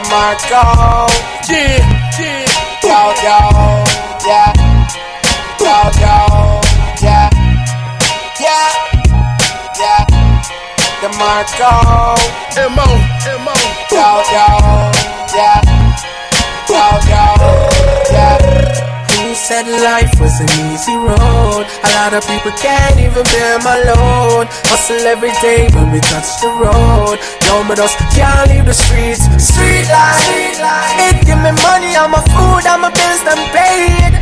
DeMarco. Yeah, yeah. Yo, yo, yeah. Yo, yo, yeah. Yeah, yeah. DeMarco. M.O. M.O. Yo, yo, yeah. Yo, yo, said life was an easy road? A lot of people can't even bear my load. Hustle every day when we touch the road. No, but us can't leave the streets. Street life. It give me money, I'm a food, I'm a bills done paid.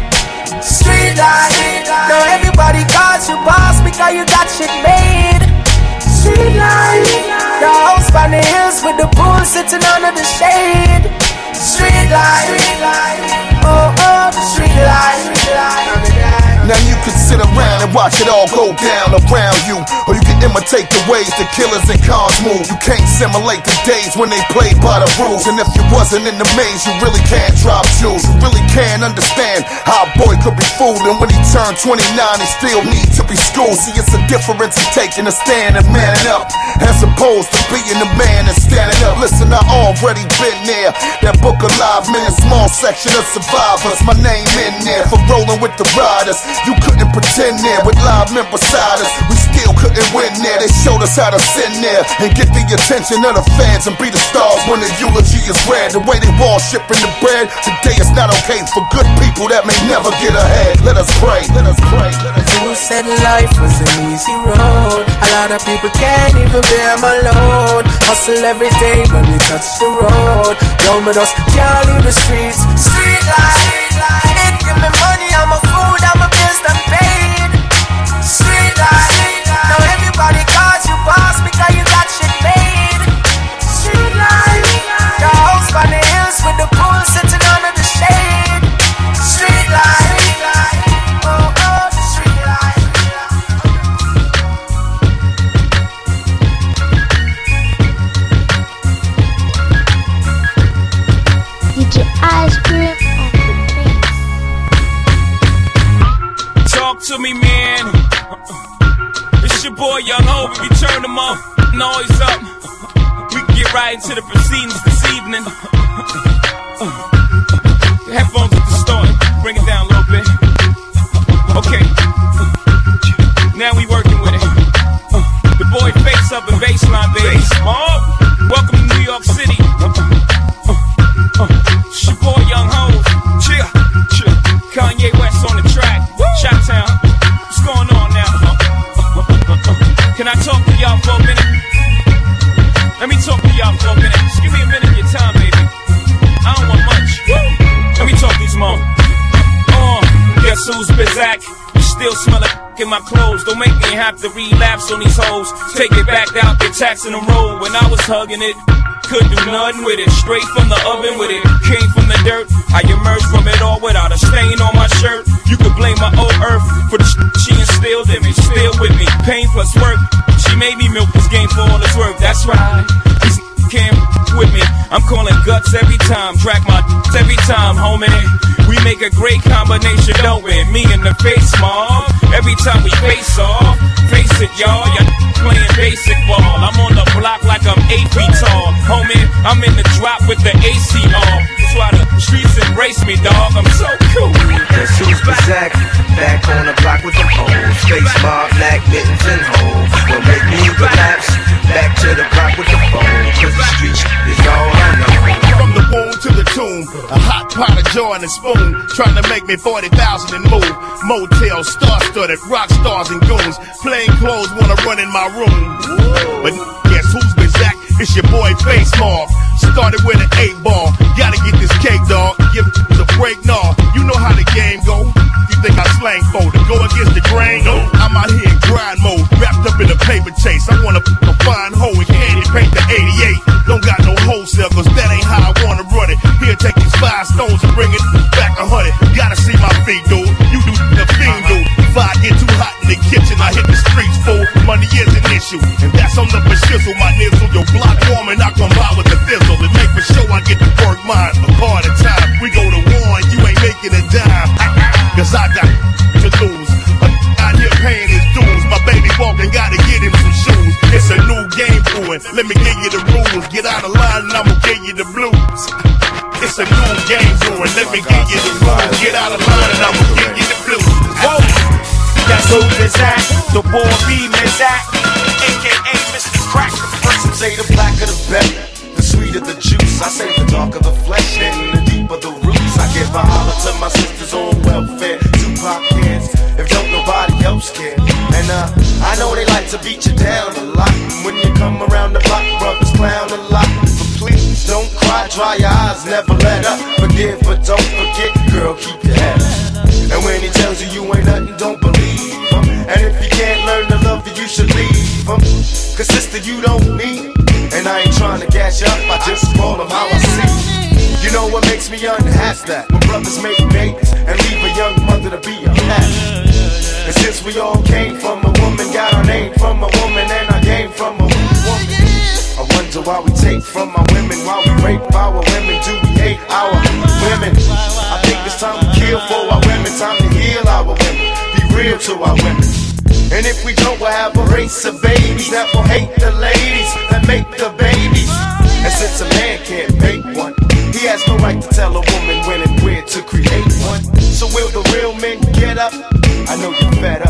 Street life. Now everybody calls you boss because you got shit made. Street life. The house by the hills with the pool sitting under the shade. Street life. Oh, oh, street life. Now you can sit around and watch it all go down around you. Or you can imitate the ways the killers and cons move. You can't simulate the days when they played by the rules. And if you wasn't in the maze, you really can't drop jewels. You really can't understand how a boy could be fooled. And when he turned 29, he still need to be schooled. See, it's a difference in taking a stand and manning up. As opposed to being the man and standing up. Listen, I already been there. That book of live men, a small section of survivors. My name in there for rolling with the riders. You couldn't pretend there with live men beside us. We still couldn't win there. They showed us how to sin there and get the attention of the fans and be the stars when the eulogy is read. The way they wall shipping the bread today is not okay for good people that may never get ahead. Let us pray. Let us pray. Let us Who said life was an easy road? A lot of people can't even bear my load. Hustle every day when we touch the road. Yo, but us can't leave the streets. Street life. It give me money, I'm a food, I'm a bills done paid. Street. Now everybody into the have to relapse on these hoes. Take it back out, the tax taxing the road. When I was hugging it, couldn't do nothing with it. Straight from the oven with it. Came from the dirt. I emerged from it all without a stain on my shirt. You could blame my old earth for the sh- she instilled in me. Still with me. Pain plus work. She made me milk this game for all it's worth. That's right. These can't with me. I'm calling guts every time. Track my every time, homie. We make a great combination, don't we? Me in the face, mom. Every time we face off, face it, y'all. Y'all playing basic ball. I'm on the block like I'm eight feet tall, homie. I'm in the drop with the AC off. That's why the streets embrace me, dog. I'm so cool. Guess who's Bazak? Back on the block with the hoes. Face mob, black mittens and hoes. Don't make me relapse. Back to the block with the phone. Cause the streets is all I know. From the womb to the tomb, a hot pot of joy and a spoon, trying to make me 40,000 and move. Motel, star studded, rock stars and goons. Plain clothes wanna run in my room. But guess who's been Zach? It's your boy Face Mob. Started with an eight ball. Gotta get this cake, dog. Give a break, nah. You know how the game go. You think I slang for to go against the grain? No. I'm out here in grind mode, wrapped up in a paper chase. I wanna a fine hoe and candy paint the 88. Don't got no wholesale, cause that ain't take these five stones and bring it back a hundred. Gotta see my feet, dude. You do the fiend, dude. If I get too hot in the kitchen, I hit the streets, fool. Money is an issue, and that's on the shizzle. My nizzle, your block warm, and I come by with the thizzle. And make for sure I get the work mine. A part of time, out of line and I'ma give you the blues. Whoa, that's who is that? The boy beam is that? AKA Mr. Crack. Some say the blacker the better, the sweeter the juice. I say the darker the flesh and the deeper the roots. I give a holler to my sisters on welfare, Tupac kids, if don't nobody else care. And uh, I know they like to beat you down a lot. And when you come around the block, brothers clown a lot. But please don't cry, dry your eyes, never let up. But don't forget, girl, keep your head up. And when he tells you you ain't nothing, don't believe him. And if you can't learn to love you, you should leave him. Cause sister, you don't need him. And I ain't trying to you up, I just call him how I see him. You know what makes me unhappy? That when brothers make babies and leave a young mother to be a mess. And since we all came from a woman, got our name from a woman, and I came from a woman. I wonder why we take from our women, why we rape our women, do we hate our women? I think for our women, time to heal our women, be real to our women. And if we don't, we'll have a race of babies that will hate the ladies that make the babies. And since a man can't make one, he has no right to tell a woman when and where to create one. So will the real men get up? I know you're fed up,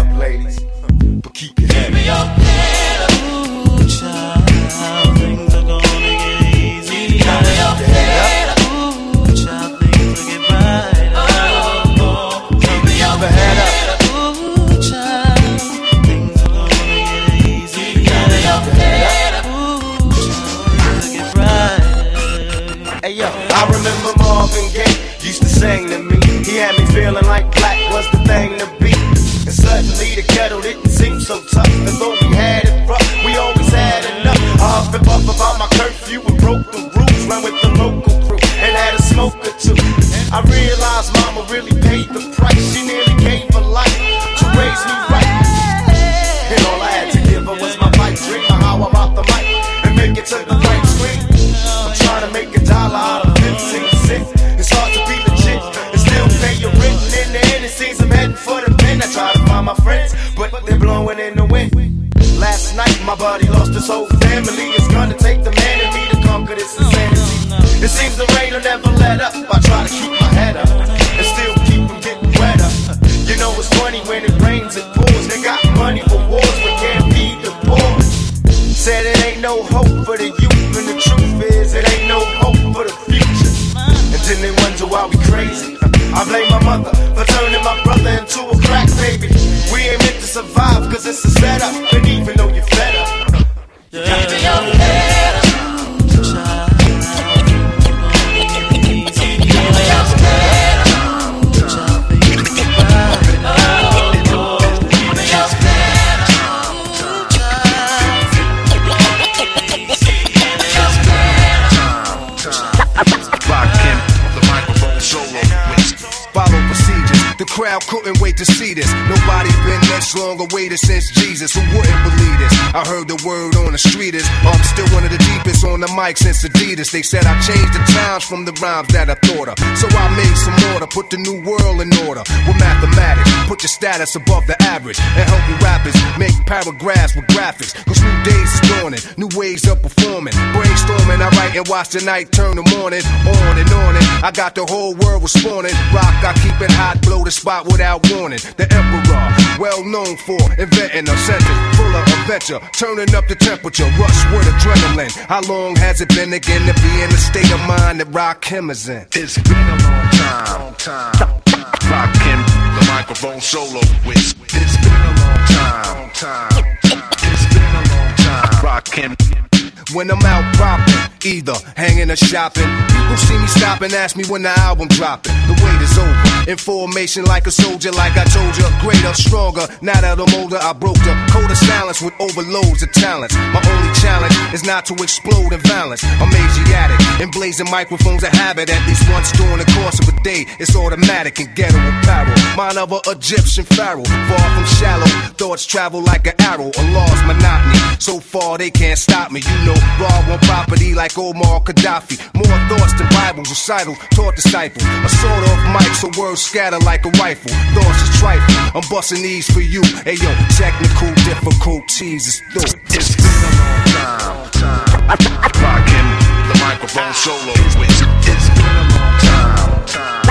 word on the street is I'm still one of the deepest on the mic since Adidas. They said I changed the times from the rhymes that I thought of. So I made some order, put the new world in order with mathematics. Put your status above the average and help you rappers make paragraphs with graphics. Cause new days is dawning, new ways of performing. Brainstorming, I write and watch the night turn the morning. On and on and I got the whole world responding. Rock, I keep it hot, blow the spot without warning. The emperor, well known for inventing a sentence full of adventure, turning up the temperature, rush with adrenaline. How long has it been again to be in the state of mind that Rakim is in? It's been a long time. Long time. Rockin' the microphone solo with It's been a long time. Long time. It's been a long time. Rockin' When I'm out propping, either hanging or shopping, people see me stop and ask me when the album dropping. The wait is over. In formation like a soldier, like I told you, greater, stronger. Now that I'm older, I broke the code of silence with overloads of talents. My only challenge is not to explode in violence. I'm Asiatic, and microphones a habit. At least once during the course of a day, it's automatic and ghetto apparel. Mine of a Egyptian pharaoh, far from shallow. Thoughts travel like an arrow, a lost monotony. So far they can't stop me. You know, on property like Omar Gaddafi. More thoughts than Bibles, recital, taught disciple. A sword off mic, so words scatter like a rifle. Thoughts is trifle, I'm busting these for you. Hey yo, technical difficulties is through. It's been a long time. Rocking the microphone solo with It's been a long time. time.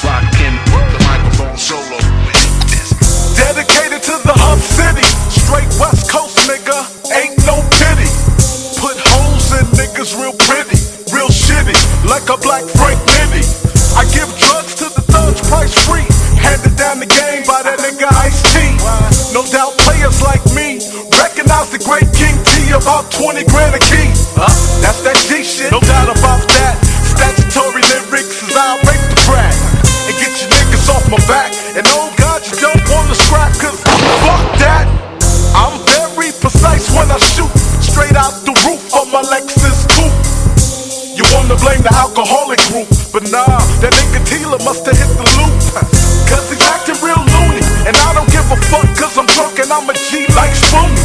Rocking the microphone solo with Dedicated to the hub city, straight west coast nigga. Ain't no like a black Frank Libby. I give drugs to the thugs price free. Handed down the game by that nigga Ice T. No doubt players like me recognize the great King T about 20 grand a key. That's that D shit, no doubt about that. Statutory lyrics is I break the track and get your niggas off my back. The alcoholic group, but nah, that nigga Tila must have hit the loop. Cause he's acting real loony, and I don't give a fuck cause I'm drunk and I'm a G like Spoonie.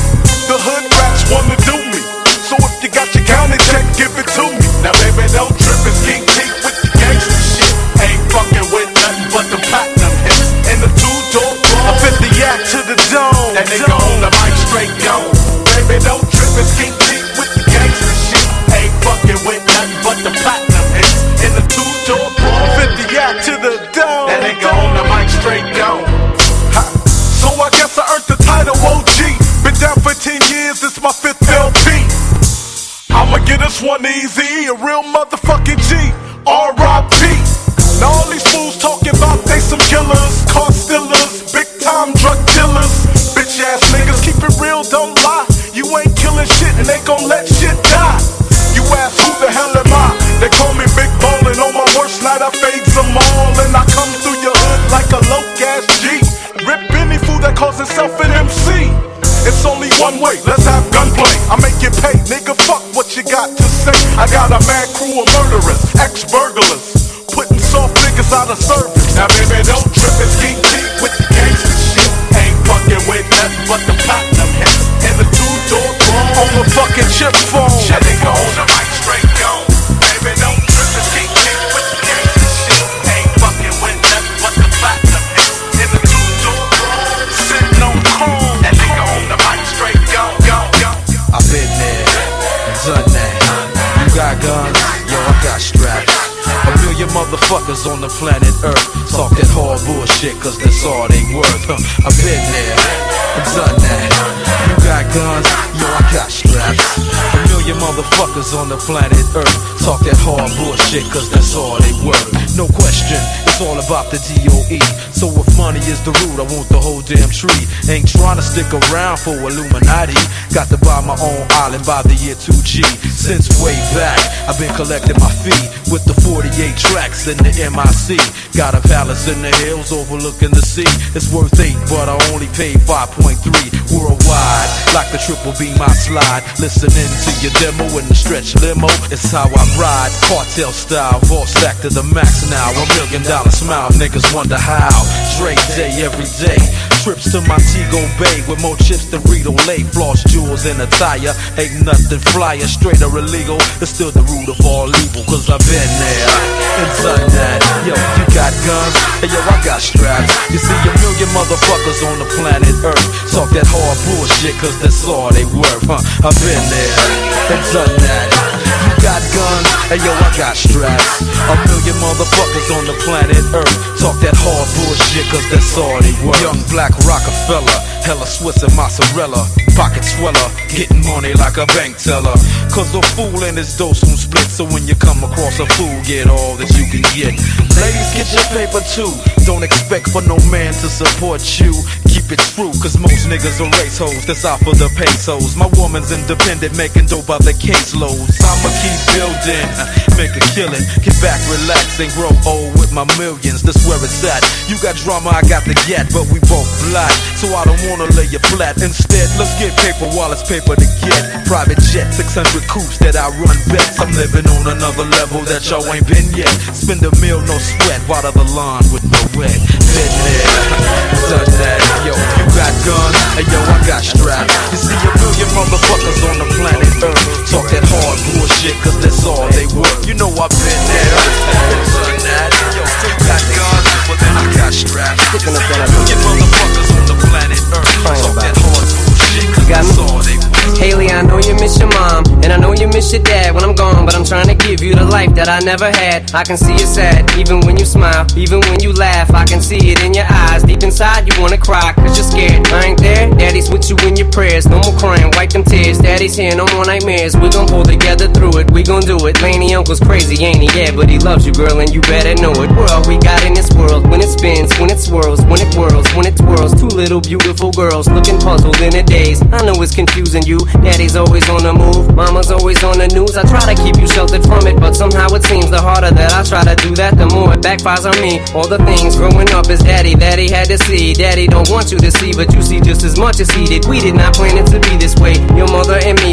The hood rats wanna do me, so if you got your county check, give it to me. Now baby, don't trip, it's King with the gangster shit. Ain't fucking with nothing but the platinum hits. And the two-door I fit the yak to the dome. That nigga on the mic straight gone. Baby, don't trip, it's King motherfuckers on the planet Earth talk that hard bullshit, cause that's all they worth. Huh. I've been there, done that. You got guns, yo, I got straps. A million motherfuckers on the planet Earth talk that hard bullshit, cause that's all they worth. No question, it's all about the DOE. So if money is the root, I want the whole damn tree. Ain't trying to stick around for Illuminati. Got to buy my own island by the year 2G. Since way back, I've been collecting my fee with the 48 tracks in the MIC. Got a palace in the hills overlooking the sea. It's worth eight, but I only paid 5.3 worldwide. Like the triple B, my slide. Listening to your demo in the stretch limo. It's how I ride. Cartel style, vault stacked to the max now. A million dollar smile, niggas wonder how. Dre day every day. Trips to Montego Bay with more chips than Rito Lay. Floss jewels in attire. Ain't nothing flyer, straight or illegal. It's still the root of all evil, cause I've been there and done that. Yo, you got guns, and yo, I got straps. You see a million motherfuckers on the planet Earth talk that hard bullshit, cause that's all they worth, huh? I've been there and done that. Got guns, and yo, I got straps. A million motherfuckers on the planet Earth talk that hard bullshit, cause that's all they worth. Young black Rockefeller, hella Swiss and mozzarella. Pocket sweller, getting money like a bank teller. Cause a fool and his dose won't split, so when you come across a fool, get all that you can get. Ladies, get your paper too. Don't expect for no man to support you. Keep it true, cause most niggas are race hoes that's out for the pesos. My woman's independent, making dope by the caseloads. I'ma keep building, uh, make a killing. Get back, relax, and grow old with my millions. That's where it's at. You got drama, I got the gat, but we both black. So I don't wanna lay you flat. Instead, let's get paper while it's paper to get. Private jet, 600 coops that I run bets. I'm living on another level that y'all ain't been yet. Spend a meal, no sweat, water the lawn with no wet. Been there, done that. Yo, you got guns, and yo, I got straps. You see a million motherfuckers on the planet Earth talk that hard bullshit, cause that's all they worth. You know I've been there, done that. Yo, you got guns, well then I got straps. You see a million motherfuckers on the planet Earth talk that hard they worth. Hailie, I know you miss your mom, and I know you miss your dad when I'm gone, but I'm trying to give you the life that I never had. I can see you sad, even when you smile, even when you laugh, I can see it in your eyes. Deep deep inside you wanna cry, cause you're scared. I ain't there, daddy's with you in your prayers. No more crying, wipe them tears. Daddy's here, no more nightmares. We gon' pull together through it, we gon' do it. Lainie uncle's crazy, ain't he? Yeah, but he loves you, girl, and you better know it. We're all we got in this world. When it spins, when it swirls, when it whirls, when it twirls. Two little beautiful girls looking puzzled in a daze. I know it's confusing you. Daddy's always on the move, mama's always on the news. I try to keep you sheltered from it, but somehow it seems the harder that I try to do that, the more it backfires on me. All the things growing up is daddy that he had to see. Daddy don't want you to see, but you see just as much as he did. We did not plan it to be this way,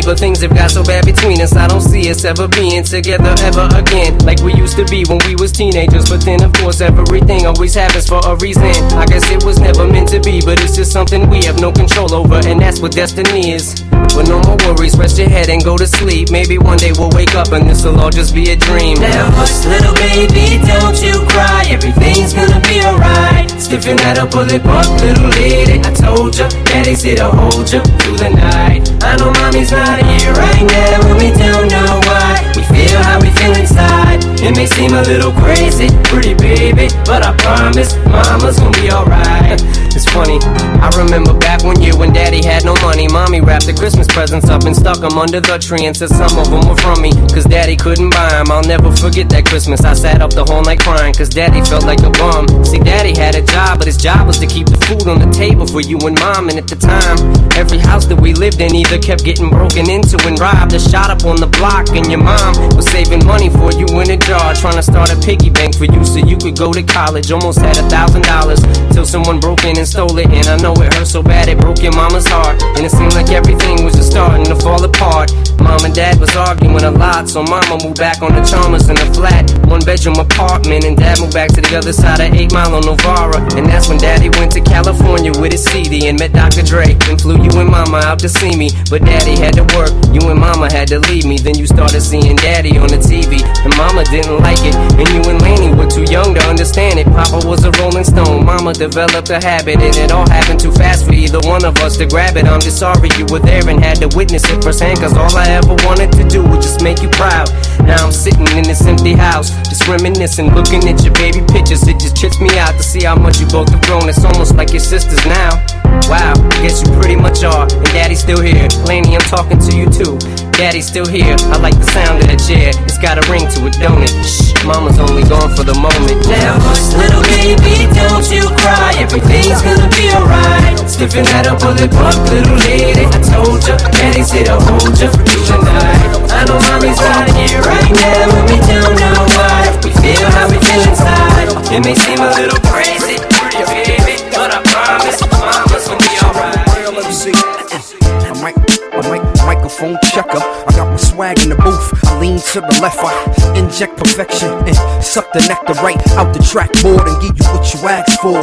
but things have got so bad between us. I don't see us ever being together ever again, like we used to be when we was teenagers. But then, of course, everything always happens for a reason. I guess it was never meant to be, but it's just something we have no control over, and that's what destiny is. But no more worries, rest your head and go to sleep. Maybe one day we'll wake up and this'll all just be a dream. Now hush, little baby, don't you cry. Everything's gonna be alright. Stiffen that up, pull it up, little lady. I told ya, daddy's here to hold ya the night. I know mommy's not here right now, and we don't know why. We feel how we feel inside. It may seem a little crazy, pretty baby, but I promise mama's gonna be alright. It's funny, I remember back one year when daddy had no money. Mommy wrapped the Christmas presents up and stuck them under the tree and said some of them were from me. Cause daddy couldn't buy them. I'll never forget that Christmas. I sat up the whole night crying cause daddy felt like a bum. See, daddy had a job, but his job was to keep the food on the table for you and mom. And at the time, every house that we lived in either kept getting broken into and robbed or shot up on the block. And your mom was saving money for you in a jar, trying to start a piggy bank for you so you could go to college. Almost had a thousand dollars till someone broke in and stole it. And I know it hurt so bad it broke your mama's heart. And it seemed like everything was just starting to fall apart. Mom and dad was arguing a lot, so mama moved back on the Chalmers in a flat, one bedroom apartment. And dad moved back to the other side of 8 Mile on Novara. And that's when daddy went to California with his CD and met Dr. Dre. And flew you and mama out to see me. But daddy had to work, you and mama had to leave me. Then you started seeing daddy on the TV. And mama didn't like it. And you and Lainie were too young to understand it. Papa was a rolling stone, mama developed a habit. And it all happened too fast for either one of us to grab it. I'm just sorry you were there and had to witness it firsthand. Cause all I ever wanted to do was just make you proud. Now I'm sitting in this empty house, just reminiscing, looking at your baby pictures. It just trips me out to see how much you both have grown. It's almost like your sisters now. Wow, I guess you pretty much are. And daddy's still here. Lainie, I'm talking to you too. Daddy's still here. I like the sound of that chair. It's got a ring to it, don't it? Shh, mama's only gone for the moment. Now little baby, don't you cry. Everything's gonna be alright. Stiffen that up, pull it little lady. I told ya, daddy's here to hold ya through the night. I know mommy's not here right now, and we don't know why. We feel how we feel inside. It may seem a little crazy, pretty baby, but I promise mama's gonna be alright. A mic, a mic, microphone checker. I got my swag in the booth. I lean to the left. I inject perfection and suck the nectar right out the track board and give you what you asked for.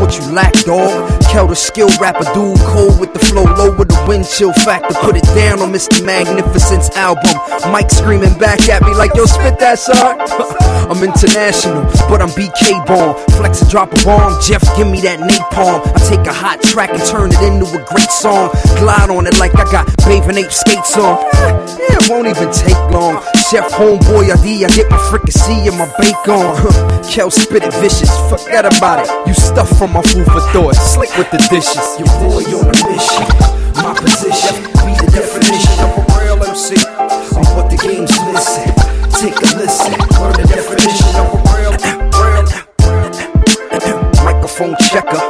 What you lack, dog. Kel the skill rapper, dude, cold with the flow, low with the wind chill factor. Put it down on Mr. Magnificent's album. Mike screaming back at me like, yo, spit that, son. I'm international, but I'm BK born. Flex and drop a bomb. Jeff, give me that napalm. I take a hot track and turn it into a great song. Glide on it like I got bathing ape skates on. Yeah, it won't even take long. Chef homeboy ID, I get my fricassee and my bacon. Kel spit it vicious, forget about it. You stuff from my food for thought, slick with the dishes. Your boy on a mission, my position, be the definition of a real MC. I'm what the game's missing. Take a listen, learn the definition of a real, real microphone checker.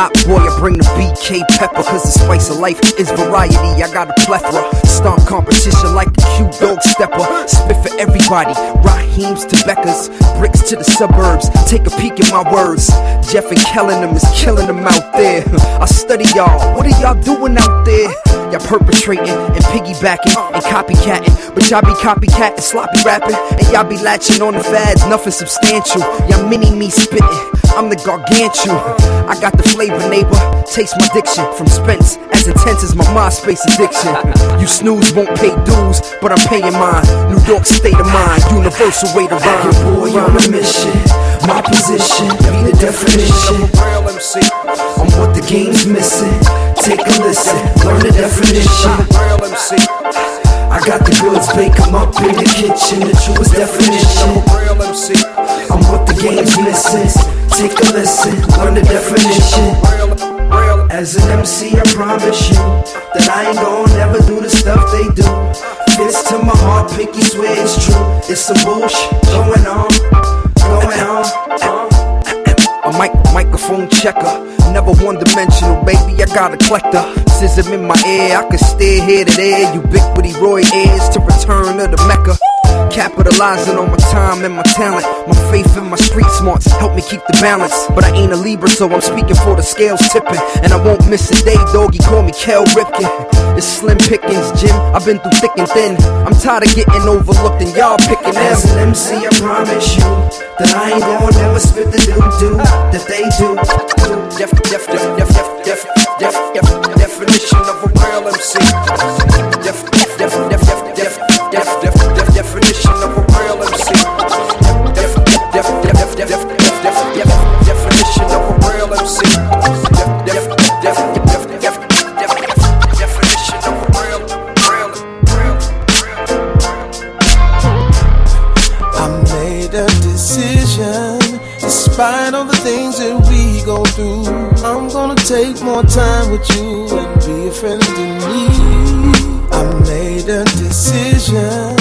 Hot boy, I bring the BK pepper. Cause the spice of life is variety. I got a plethora. Stomp competition like a Q dog stepper. Spit for everybody. Raheem's to Becca's. Bricks to the suburbs. Take a peek at my words. Jeff and Kellen them is killing them out there. I study y'all. What are y'all doing out there? Y'all perpetrating and piggybacking and copycatting. But y'all be copycatting, sloppy rapping. And y'all be latching on the fads, nothing substantial. Y'all mini me spitting. I'm the gargantuan. I got the flavor, neighbor. Taste my diction from Spence, as intense as my MySpace addiction. You snooze won't pay dues, but I'm paying mine. New York state of mind, universal way to rhyme. Your boy on a mission, my position, be the definition MC. I'm what the game's missing. Take a listen, learn the definition. I got the goods, bake 'em up in the kitchen, the truest definition. I'm what the game's missing. Take a listen, learn the definition As an MC, I promise you that I ain't gon' never do the stuff they do. Fist to my heart, pinky swear it's true. It's some bullshit going on, going on. A mic, microphone checker, never one dimensional, baby. I got a collector. Scissor in my ear, I can stare here to there. Ubiquity, Roy Ayers to return to the Mecca. Capitalizing on my time and my talent. My faith and my street smarts help me keep the balance. But I ain't a Libra, so I'm speaking for the scales tipping. And I won't miss a day, doggy. Call me Kel Ripken. It's slim pickings, Jim. I've been through thick and thin. I'm tired of getting overlooked and y'all picking As an MC, I promise you that I ain't gonna never spit the doo doo that they do. Def, def, def, def, def, def, def, def, definition of a real MC. Def, def, def, def, def, def, def, def, def, definition of a real MC. Def, def, def, def, def, def, def, def, def, definition of a real MC. Def, def, def, def, def, def, def, definition of a real, real, real. I made a decision, despite all the things that we go through. I'm gonna take more time with you and be a friend to me. I made a decision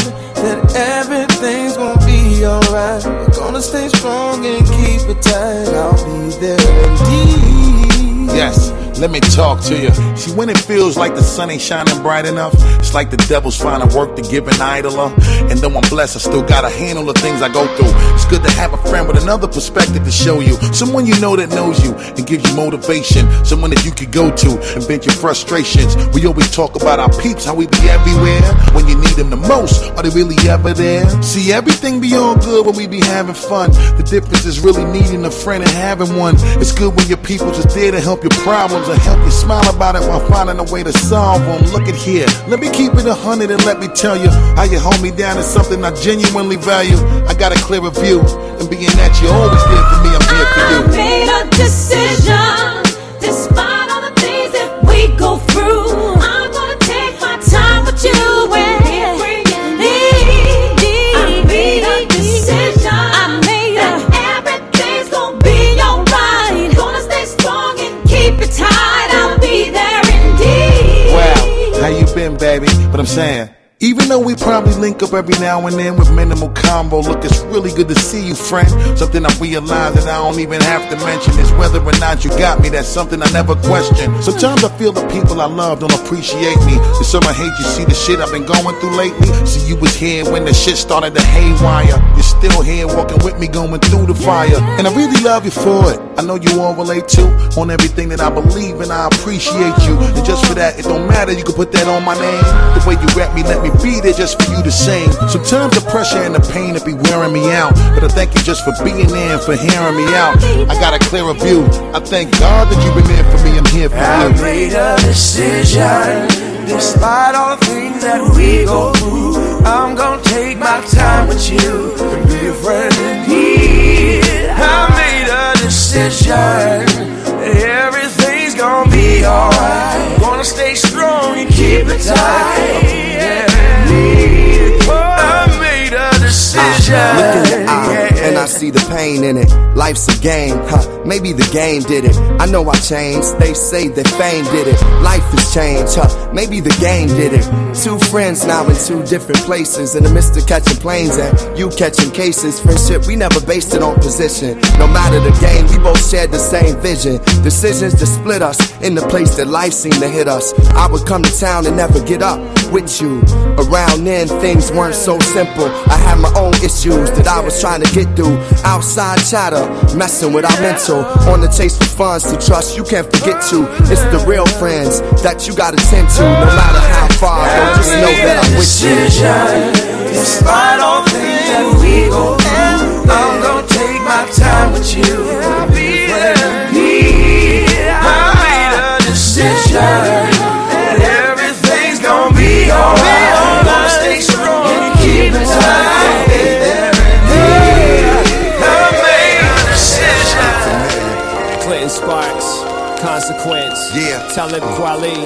everything's gonna be alright. We're gonna stay strong and keep it tight. I'll be there indeed. Yes, let me talk to you. See, when it feels like the sun ain't shining bright enough, it's like the devil's finding work to give an idler. And though I'm blessed, I still gotta handle the things I go through. It's good to have a friend with another perspective to show you. Someone you know that knows you and gives you motivation. Someone that you could go to and vent your frustrations. We always talk about our peeps, how we be everywhere. When you need them the most, are they really ever there? See, everything be all good when we be having fun. The difference is really needing a friend and having one. It's good when your people just there to help your problems or help you smile about it while finding a way to solve them. Look at here, let me keep it a hundred and let me tell you how you hold me down is something I genuinely value. I got a clearer view, and being that you're always there for me, I'm here for you. I made a decision despite saying. We probably link up every now and then with minimal combo, look, it's really good to see you, friend. Something I realize that I don't even have to mention is whether or not you got me. That's something I never question. Sometimes I feel the people I love don't appreciate me. And some I hate you see the shit I've been going through lately. See, you was here when the shit started to haywire. You're still here walking with me, going through the fire. And I really love you for it. I know you all relate to on everything that I believe and I appreciate you. And just for that, it don't matter. You can put that on my name. The way you rap me, let me be there just for you to sing. Sometimes the pressure and the pain will be wearing me out. But I thank you just for being there and for hearing me out. I got a clearer view. I thank God that you've been there for me. I'm here for you. I made a decision, despite all the things that we go through. I'm gonna take my time with you and be a friend in need. I made a decision everything's gonna be alright. Gonna stay strong and keep it tight. I made a decision. Ah, look in the eye, and I see the pain in it. Life's a game, huh? Maybe the game did it. I know I changed. They say that fame did it. Life has changed, huh? Maybe the game did it. Two friends now in two different places. In the midst of catching planes and you catching cases. Friendship, we never based it on position. No matter the game, we both shared the same vision. Decisions to split us in the place that life seemed to hit us. I would come to town and never get up with you. Around then, things weren't so simple. I had my own issues that I was trying to get through. Outside chatter, messing with our mental. On the chase for funds to trust, you can't forget to. It's the real friends that you gotta tend to. No matter how far, don't just know that I'm with you. Despite all things that we go through, I'm gonna take my time with you. Decision that everything's gonna be alright. Talib Kweli.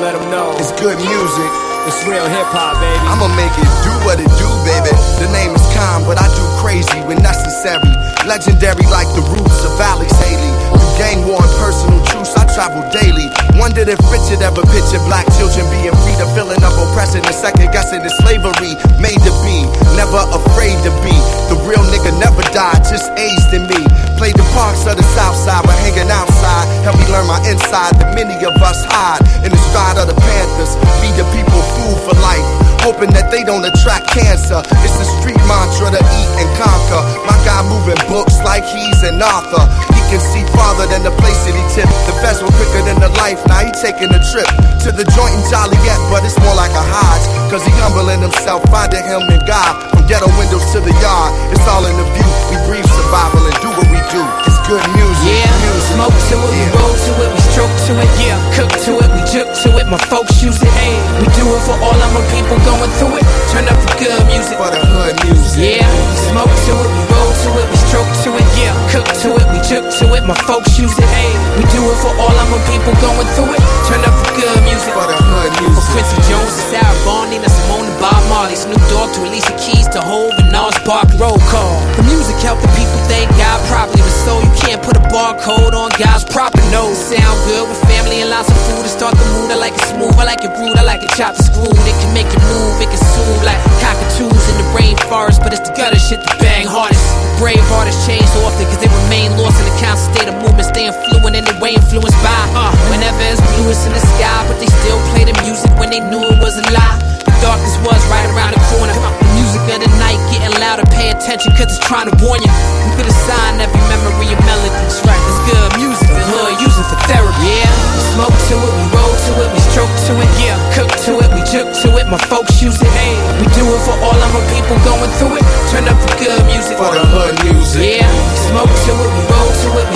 Let them know. It's good music. It's real hip hop, baby. I'ma make it do what it do, baby. The name is calm, but I do crazy when necessary. Legendary like the roots of Alex Haley. Gang war and personal truce, I travel daily. Wondered if Richard ever pictured black children being free to feeling of oppression and second guessing the slavery made to be. Never afraid to be. The real nigga never died, just aged in me. Played the parks of the south side, but hanging outside. Help me learn my inside that many of us hide in the stride of the Panthers. Feed the people food for life hoping that they don't attract cancer. It's the street mantra to eat and conquer. My guy moving books like he's an author. He can see farther than the place that he tipped. The festival quicker than the life. Now he taking a trip to the joint in Joliet, but it's more like a Hodge. Cause he humbling himself, finding him in God. From ghetto windows to the yard, it's all in the view. We breathe survival and do what we do. It's good music. Yeah, music. smoke to it, we roll to it, we stroke to it, yeah, cook to it, we juke to it, my folks use it, hey, we do it for all of my people going through it. Turn up the good music for the hood music. Yeah, smoke to it, we roll to it, we stroke to it, yeah, cook to it, we juke to it, my folks use it, hey, we do it for all of my people going through it. Turn up the good music for the For Quincy Jones to Sarah Vaughan, Nina Simone and Bob Marley, Snoop Dogg to Alicia Keys to Hov and Gnarls Barkley. Roll call. The music help the people thank God properly, but so you can't put a barcode on God's proper nose. Sound good with family and lots of food to start the mood. I like it smooth, I like it rude, I like it chopped and screwed. It can make you move, it can soothe like cockatoos in the rainforest, but it's the gutter shit that bang hardest. Brave artists change often cause they remain lost in the constant state of movement, staying fluent and they way influenced by. Uh, whenever it's blue, bluest in the sky, but they still play the music when they knew it was a lie. The darkness was right around the corner. The music of the night getting louder, pay attention cause it's trying to warn you. You could assign every memory a melody. That's right, it's good music, the hood use it for therapy. Yeah, we smoke to it, we roll to it, we stroke to it, yeah, cook to it, we juke to it, my folks use it. Hey, we do it for all of my people going through it. Turn up the good music for the hood music. Yeah, we smoke to it, we roll to it, we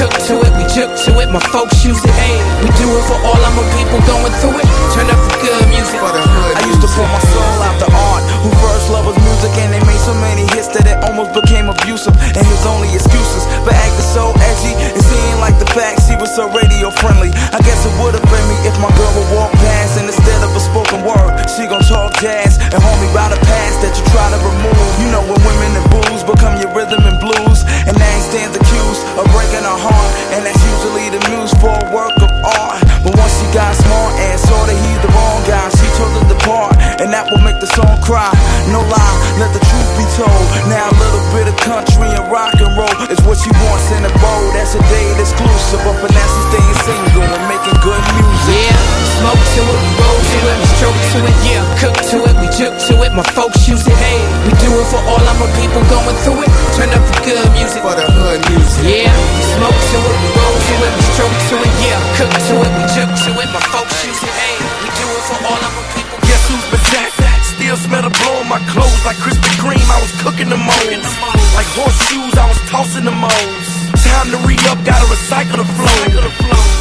cook to it, we juke to it, my folks use it. Hey, we do it for all of my people going through it. Turn up the good music for the hood I used to pour my soul out to art, who first love was music, and they made so many hits almost became abusive. And his only excuses for acting so edgy and seeing like the facts. she was so radio friendly. I guess it would have been me if my girl would walk past and instead of a spoken word, she gon' talk jazz and hold me by the past that you try to remove. You know when women and booze become your rhythm and blues, and now he stands accused of breaking her heart, and that's usually the muse for a work of art. But once she got smart and saw that he's the wrong guy, she told her to depart, and that will make the song cry. No lie, let the truth be told. Now a little bit of country and rock and roll is what she wants in a bowl. That's a date exclusive, but for now she's staying single and making good music. Yeah, smoke to it, we roll to it, we stroke to it, yeah, cook to it, we juke to it, my folks use it. Hey, we do it for all of my people going through it. Turn up the good music for the hood music. Yeah, smoke to it, we roll to it, we stroke to it, yeah, cook to it, we to it, my folks it. Hey, we do it for all my people. Guess who's back? Still smell the blow on my clothes like Krispy Kreme. I was cooking the moles. Like horseshoes, I was tossing the moles. Time to re up, gotta recycle the flow.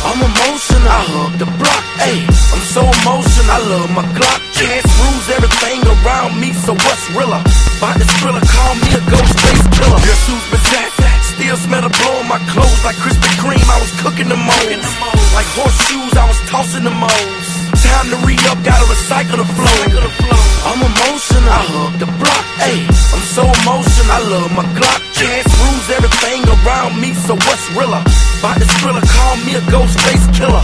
I'm emotional, I hug the block. Ayy, I'm so emotional, I love my Glock. Chance rules everything around me, so what's realer? By this thriller, call me a ghost face killer. Guess who's back? Still smell the blow on my clothes like Krispy Kreme. I was cooking the moles. Like horseshoes, I was tossing the moles. Time to re up, gotta recycle the flow. I'm emotional, I hug the block. Ayy, I'm so emotional, I love my Glock. Chance rules everything around me, so what's realer? By this thriller, call me a ghost face killer.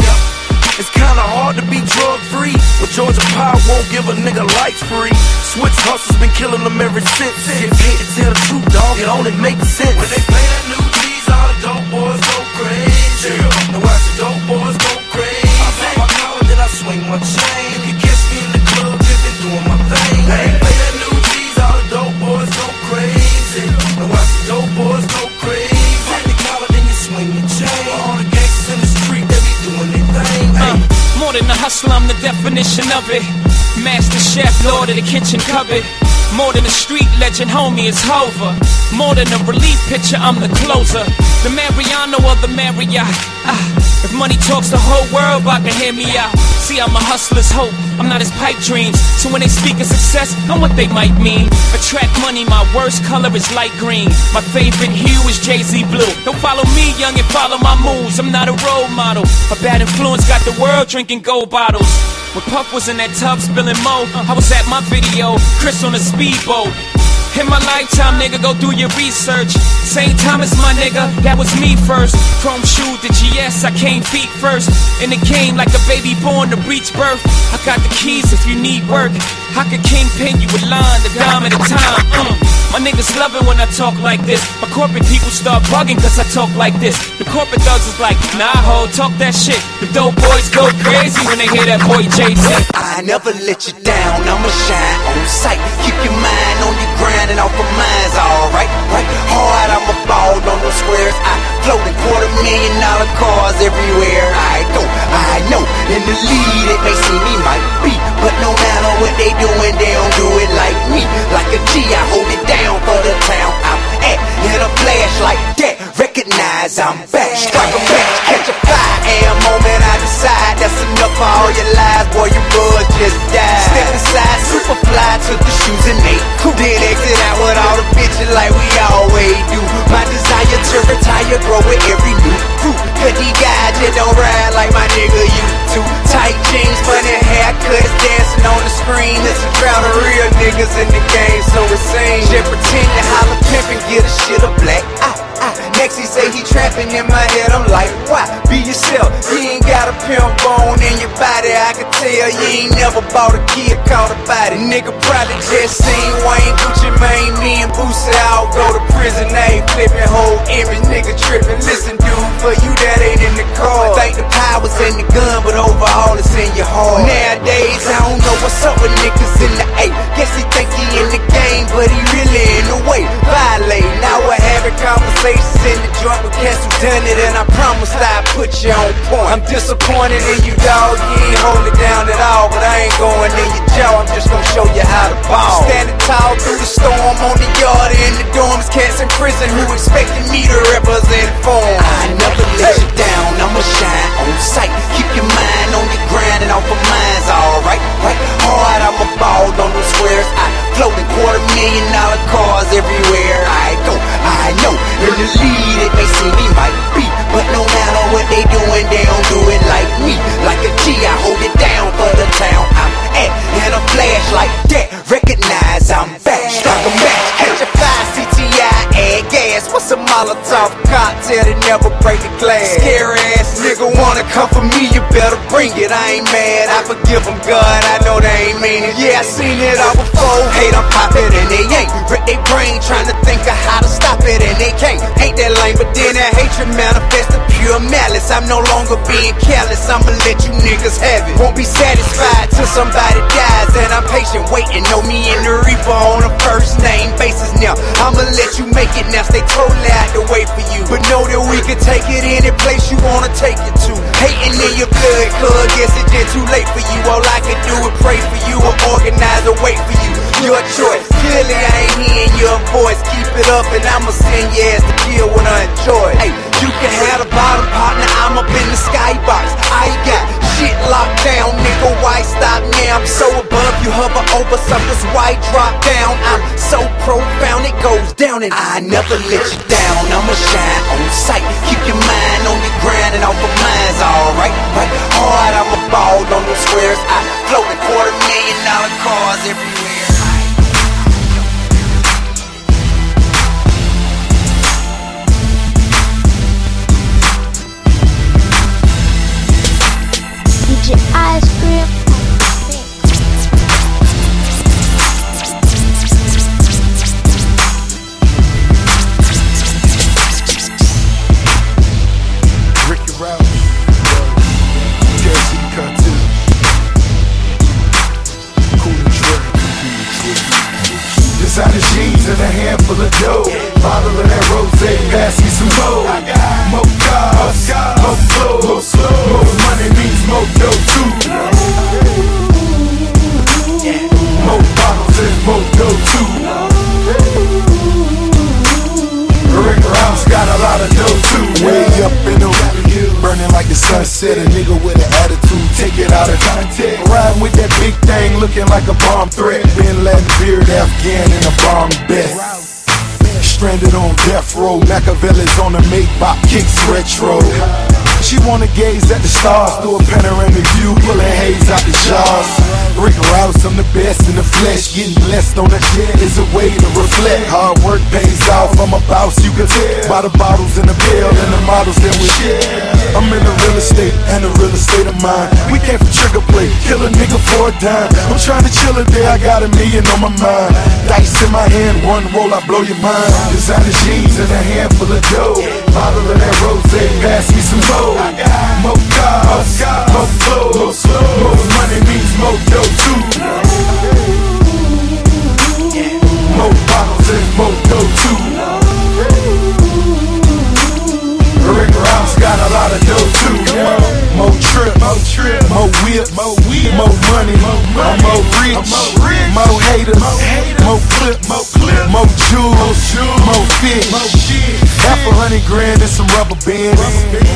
It's kinda hard to be drug free. But Georgia Power won't give a nigga life free. Switch hustles been killing them ever since. Shit, hate to tell the truth, dog, it only makes sense. When they play that new G's, all the dope boys go crazy. Now watch the dope boys go crazy. I pop my collar, then I swing my chain. Kitchen cupboard. More than a street legend, homie, it's Hova. More than a relief pitcher, I'm the closer. The Mariano or the Marriott. Ah, if money talks, the whole world about to hear me out. See, I'm a hustler's hope, I'm not his pipe dreams. So when they speak of success, I'm what they might mean. Attract money, my worst color is light green. My favorite hue is Jay Z blue. Don't follow me, young, and follow my moves. I'm not a role model. A bad influence got the world drinking gold bottles. When Puff was in that tub spilling mo, I was at my video, Chris on a speedboat. In my lifetime, nigga, go do your research. St. Thomas, my nigga, that was me first. Chrome shoe, the GS, I came feet first. In the game, like a baby born to breach birth. I got the keys if you need work. I could kingpin you with line, the dime at a time. Uh. My niggas love it when I talk like this. My corporate people start bugging cause I talk like this. The corporate thugs is like, nah, ho, talk that shit. The dope boys go crazy when they hear that boy Jay Z. I never let you down, I'ma shine on sight. Keep your mind on your grind and off of mine's alright, right? Hard, I'ma ball on those squares. I float in quarter million dollar cars everywhere I go. I know in the lead it may seem me might be, but no matter what they doing, they don't do it like me. Like a G, I hold it down for the town I'm at. In a flash like that, recognize I'm back. Strike a match, catch a fire, and moment I decide that's enough for all your lies, boy. Your buzz just died. Step inside, super fly, took the shoes and they cool. Then exit out with all the bitches like we always do. My desire to retire, grow with every new crew. Cause these guys just don't ride like my nigga used to. Tight jeans, funny haircuts, dancing on the screen. It's a crowd of real niggas in the game, so it seems. Just pretend to holler pimp and get a shit a black. Next he say he trapping in my head, I'm like, why? Be yourself, you ain't got a pimp bone in your body I can tell you ain't never bought a kid caught a body Nigga probably just seen Wayne Gucci Mane, me and Boosie all go to prison They ain't flipping whole image, nigga tripping Listen in the gun, but overall it's in your heart. Nowadays I don't know what's up with niggas in the A. Guess he think he in the game, but he really in the way. Violate, now we're having conversations in the joint with cats who done it? And I promise I put you on point. I'm disappointed in you dog, you ain't hold it down at all But I ain't going in your jaw, I'm just gonna show you how to ball. Standing tall through the storm on the yard in the dorms. Cats in prison who expected me to represent for 'em. I never let you down, I'ma shine on sight. Keep your mind on your grind and off of mine's alright right? Hard, I'ma ball on those squares. I float in quarter million dollar cars everywhere I go. I know the lead it. May seem me might be But no matter what they doing they don't do it like me. Like a G I hold it down for the town. I'm at In a flash like that Recognize I'm back. Strike a match Catch a fire CTI add gas What's a Molotov cocktail that never break the glass. Scary ass nigga wanna come for me You better bring it. I ain't mad I forgive them God I know they ain't mean it. Yeah I seen it all before. Hate I'm poppin' and they ain't. Wreck they brain trying to think of how to stop it and they can't. Ain't that lame but then that hatred manifests to pure malice. I'm no longer being careless I'ma let you niggas have it. Won't be satisfied till somebody dies And I'm patient waiting Know me and the reaper on a first name basis now I'ma let you make it. Now Stay totally out the way for you. But know that we can take it any place you wanna take it to Hating in your blood cuz guess it's just too late for you All I can do is pray for you Or organize a wait for you Your choice Clearly I ain't hearing your voice Keep it up and I'ma send your ass to kill when I enjoy. Hey, you can have the bottom partner, I'm up in the skybox. I got shit locked down, nigga. Why stop now? I'm so above you, hover over suckers. Why drop down? I'm so profound, it goes down, and I never let you down. I'ma shine on sight. Keep your mind on your grind and off of mine's alright. Right, hard, I'ma ball on those squares. I float in quarter million dollar cars everywhere. Dime. I'm trying to chill a day, I got a million on my mind. Dice in my hand, one roll, I blow your mind. Designer jeans and a handful of dough. Bottle of that rose, pass me some more. More cars, more clothes, more money means more dough too. Trip, more trip, more whip, more whip, more money, money, more rich, more haters, more clip, more jewels, more fish. Half a hundred grand and some rubber bands.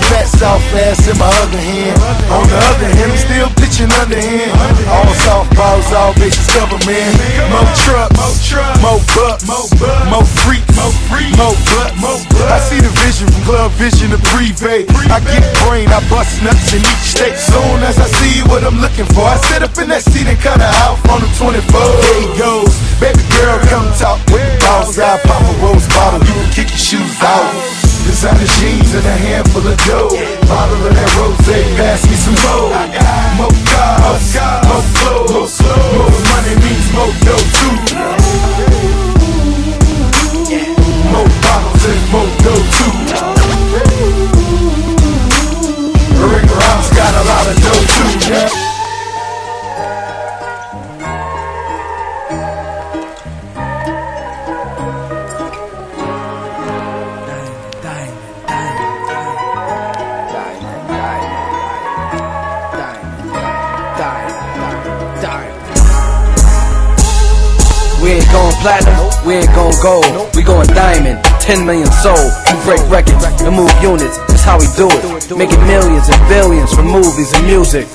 Fat South fast in my other hand. On the other hand, I'm still pitching underhand. All softballs, all bases cover, man. More trucks, more bucks, more freaks, more butts. Vision to Privé. I get brain, I bust nuts in each state. Soon as I see what I'm looking for, I sit up in that seat and cut her out on the 24. There he goes, baby girl, come talk with the boss. I pop a rose bottle, you can kick your shoes out. Designer jeans and a handful of dough. Bottle of that rose, pass me some more. More cars, more clothes, more money means more dough too. More bottles and more dough too. Ross got a lot of dough too. Yeah. We ain't going platinum, we ain't going gold, we going diamond. 10 million sold, we break records and move units, that's how we do it. Making millions and billions from movies and music.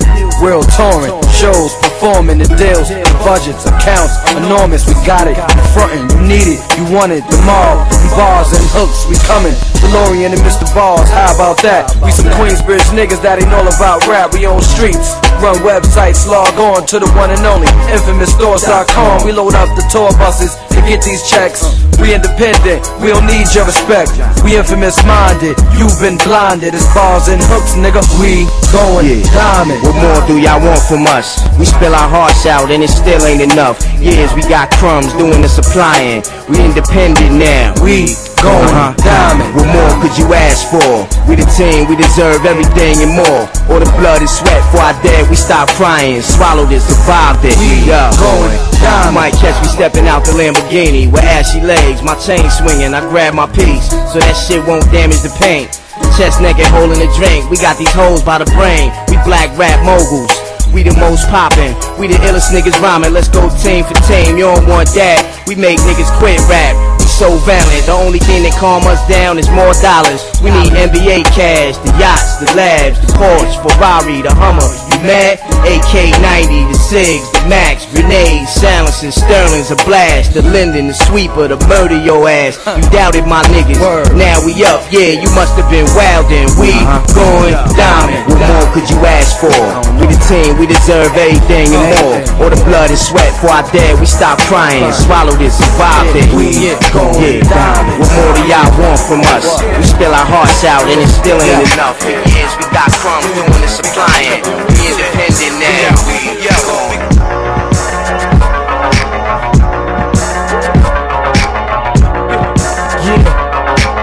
World touring, shows, performing the deals, the budgets, accounts, enormous, we got it. You frontin', you need it, you want it, and bars and hooks, we coming. DeLorean and Mr. Balls, how about that? We some Queensbridge niggas that ain't all about rap, we on streets. Run websites, log on to the one and only infamousstores.com. We load up the tour buses to get these checks. We independent, we don't need your respect. We infamous minded, you've been blinded. It's bars and hooks, nigga. We going diamond. What more do y'all want from us? We spill our hearts out and it still ain't enough. Years we got crumbs doing the supplying. We independent now. We going uh-huh. diamond. What more could you ask for? We the team, we deserve everything and more. All the blood and sweat for our dead, we stop crying. Swallowed it, survived it. We yeah. going diamond. Might catch me stepping out the Lamborghini with ashy legs, my chain swinging. I grab my piece so that shit won't damage the paint. Chest naked, holding a drink. We got these hoes by the brain. We black rap moguls. We the most poppin', we the illest niggas rhyming. Let's go team for team. You don't want that. We make niggas quit rap. We so valiant. The only thing that calm us down is more dollars. We need NBA cash, the yachts, the labs, the Porsche, Ferrari, the Hummer. You mad? AK-90, the Sigs, the Max, grenades, silencing, Sterling's a blast. The Linden, the sweeper, the murder your ass. You doubted my niggas. Now we up. Yeah, you must have been wildin'. We going diamond. What more could you ask for? We the team, we deserve everything and more. All the blood and sweat for our dead. We stop crying, swallowed it, survived it. We going diamond. What more do y'all want from us? We spill our hearts out and it still ain't enough. For years we got crumbs doing the supplying. We independent now. We yo.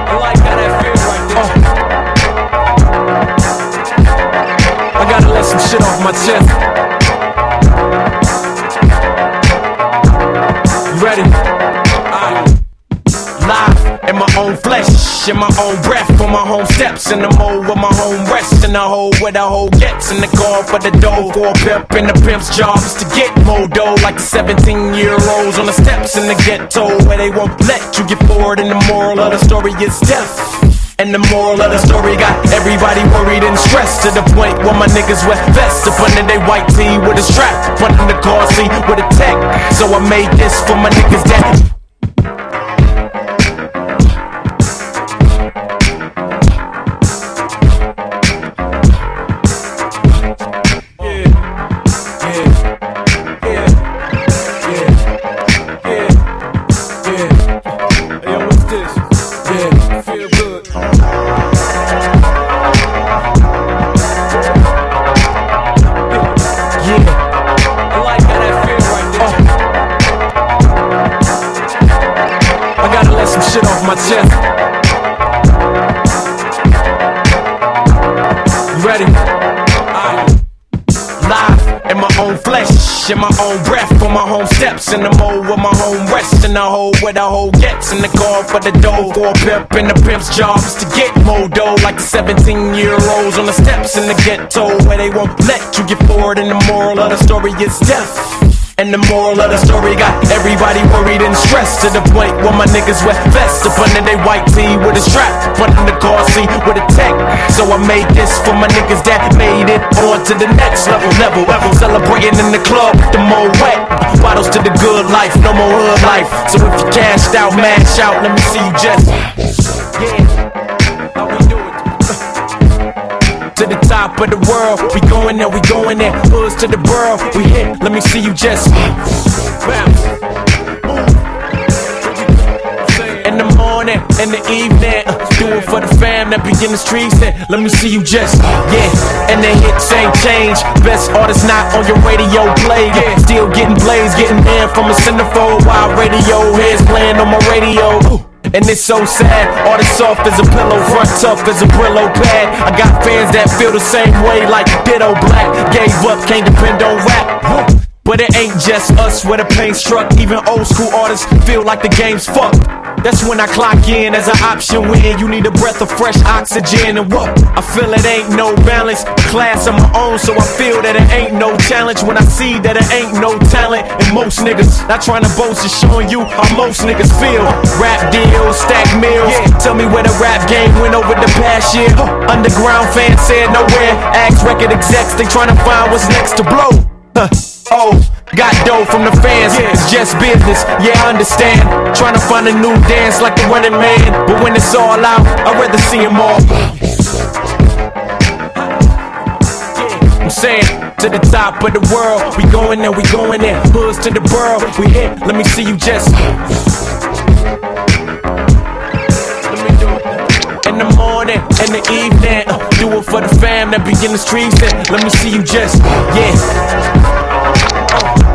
I like how that feels right there. I gotta let some shit off my chest. In my own breath, on my home steps, in the mold with my home rest, in the hole where the hole gets, in the call for the dough, for a pimp, and the pimp's job is to get more dough, like the 17 year olds on the steps in the ghetto, where they won't let you get forward, and the moral of the story is death. And the moral of the story got everybody worried and stressed to the point where my niggas wear vests up under they white tee with a strap up under the car seat with a tech. So I made this for my niggas that in my own breath, on my home steps, in the mode with my home rest, in the hole where the hole gets, in the car for the dough, for a pimp, and the pimp's job is to get more dough, like the 17 year olds on the steps in the ghetto, where they won't let you get forward, and the moral of the story is death. And the moral of the story got everybody worried and stressed to the point where my niggas wear vests up under they white tee with a strap, up under the car seat with a tech. So I made this for my niggas that made it on to the next level, level. Celebrating in the club, the more wet. Bottles to the good life, no more hood life. So if you cashed out, mash out, let me see you just. Yeah. The top of the world. We going there, we going there. Hoods to the borough. We hit, let me see you just bounce. In the morning, in the evening, uh, do it for the fam that be in the streets. And let me see you just, yeah. And the hits ain't change. Best artist not on your radio play. Yeah. Still getting plays, getting in from a centerfold while radio heads playing on my radio. Ooh. And it's so sad, all the soft as a pillow, front tough as a Brillo pad. I got fans that feel the same way, like Ditto Black. Gave up, can't depend on rap. But it ain't just us where the pain struck. Even old school artists feel like the game's fucked. That's when I clock in as an option when you need a breath of fresh oxygen. And what? I feel it ain't no balance. Class of my own, so I feel that it ain't no challenge. When I see that it ain't no talent. And most niggas not trying to boast, just showing you how most niggas feel. Rap deals, stack meals. Tell me where the rap game went over the past year. Underground fans said nowhere. Ask record execs, they trying to find what's next to blow. Huh. Oh, got dough from the fans. It's just business. Yeah, I understand. Trying to find a new dance like the running man. But when it's all out, I'd rather see them all. I'm saying to the top of the world, we going there, we going there. Hoods to the borough, we hit. Let me see you just. Let me do it. In the morning, in the evening, uh, do it for the fam that be in the streets. And let me see you just, yeah. Oh.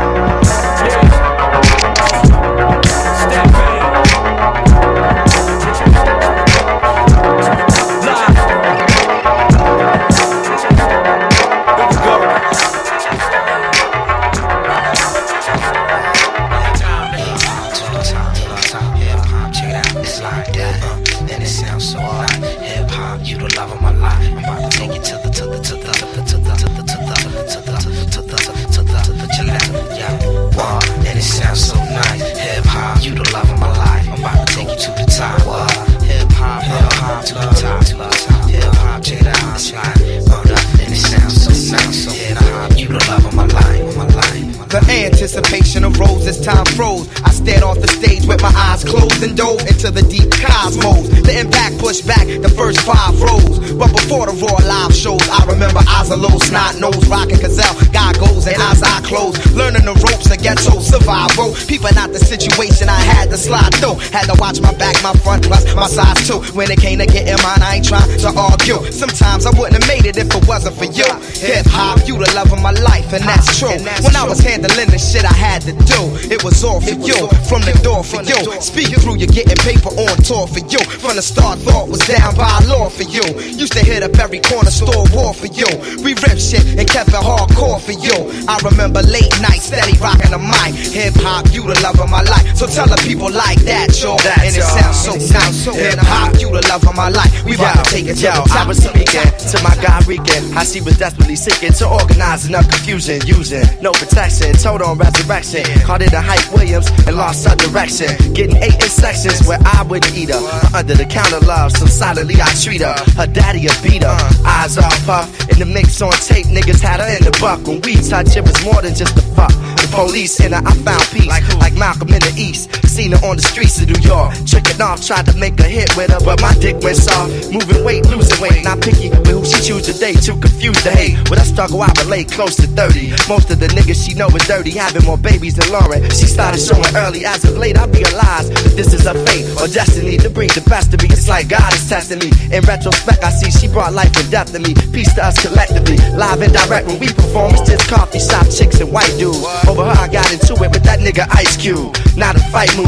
When it came to getting mine, I ain't trying to argue. Sometimes I wouldn't have made it if it wasn't for you. Hip hop, you the love of my life, and that's true. When I was handling the shit I had to do, it was all for you. From the door for you. Speak through, you're getting paper tour for you. From the start, thought was down by law for you. Used to hit up every corner store war for you. We ripped shit and kept it hardcore for you. I remember late nights, steady rocking the mic. Hip hop, you the love of my life. So tell the people like that, yo. And it sounds so nice. Hip hop, you the love of my life. We about to take it to Yo. I was speaking to my guy Regan. I see was desperately seeking to organize enough confusion, using no protection, total on resurrection. Caught it a Hype Williams and lost our direction. Getting eight in sections where I wouldn't eat her. Her under the counter love, so silently I treat her. Her daddy a beat her, eyes off her. In the mix on tape, niggas had her in the buck. When we touch, it was more than just a fuck. The police in her, I found peace. Like, Malcolm in the East. Seen her on the streets of New York. Tricking off, tried to make a hit with her, but my dick went soft. Moving weight, losing weight. Not picky with who she choose today. Too confused to hate. With a struggle, I relate close to 30. Most of the niggas she know is dirty, having more babies than Lauryn. She started showing early. As of late, I realized that this is a fate or destiny to bring the best to me. It's like God is testing me. In retrospect, I see she brought life and death to me. Peace to us collectively. Live and direct when we perform, it's just coffee shop chicks and white dudes. Over her, I got into it with that nigga Ice Cube. Not a fight move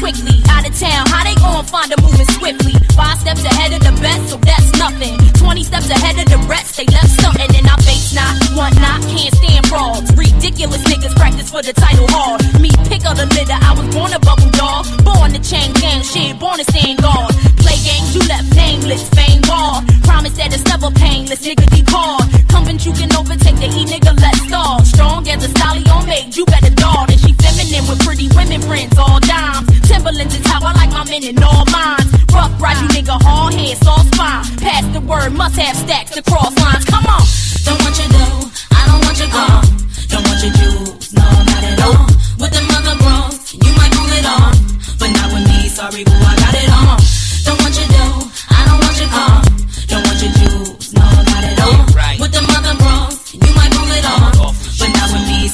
quickly. Out of town, how they gon' find a moving swiftly? Five steps ahead of the best, so that's nothing. Twenty steps ahead of the rest, they left something. And I face not, want not, can't stand frauds. Ridiculous niggas practice for the title hard. Me pick up the litter, I was born a bubble dog. Born to chain gang shit, born to stand guard. Play games, you left nameless, fame ball. Promise that it's never painless, nigga deep hard. Comping you can overtake the E nigga, let's stall. Strong as a stallion made, you better dog. And she feminine with pretty women friends, all dimes. Timberlands is how I like my men in all mines. Rough ride, you nigga, hard head, soft spine. Pass the word, must have stacks across lines. Come on. Don't want your dough, I don't want your car. Don't want your jewels, no, not at all. With them other bros, you might pull it off. But not with me, sorry, boo, I got it on. Don't want your dough, I don't want your car. Don't want your jewels, no, not at all. With them other bros, you might pull it off.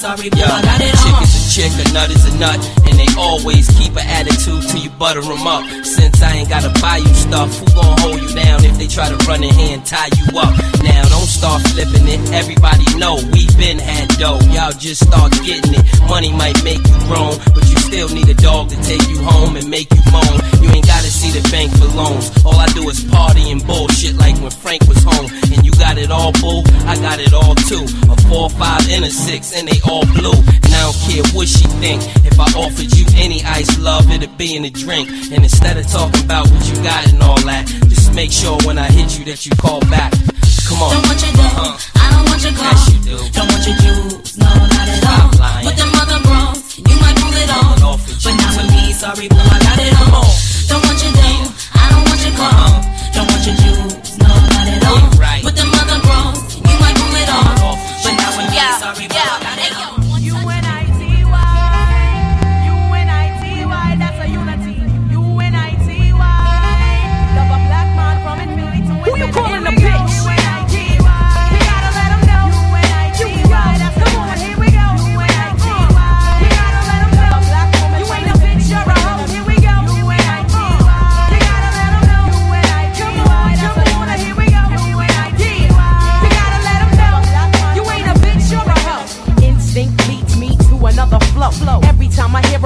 Sorry, boo, Yo, I got it chick on. is a chick, a nut is a nut, and they always keep an attitude till you butter 'em up. Since I ain't gotta buy you stuff, who gon' hold you down if they try to run in here and tie you up? Now don't start flipping it, everybody know we been had dough. Y'all just start getting it. Money might make you grown, but you still need a dog to take you home and make you moan. You ain't gotta see the bank for loans. All I do is party and bullshit like when Frank was home. And you got it all, boo. I got it all too. A four, five, and a six, and they all blue. And I don't care what she think. If I offered you any ice love, it'd be in a drink. And instead of talking about what you got and all that, just make sure when I hit you that you call back. Come on. Don't want your dough, uh-huh. I don't want your car. Yes, you do. Don't want your jewels, no, not at all. Stop lying. With them other bros, you might pull it off. But not with me, sorry, boo, I got it on. Don't want your dough, I don't want your uh-huh. car. Don't want your jewels,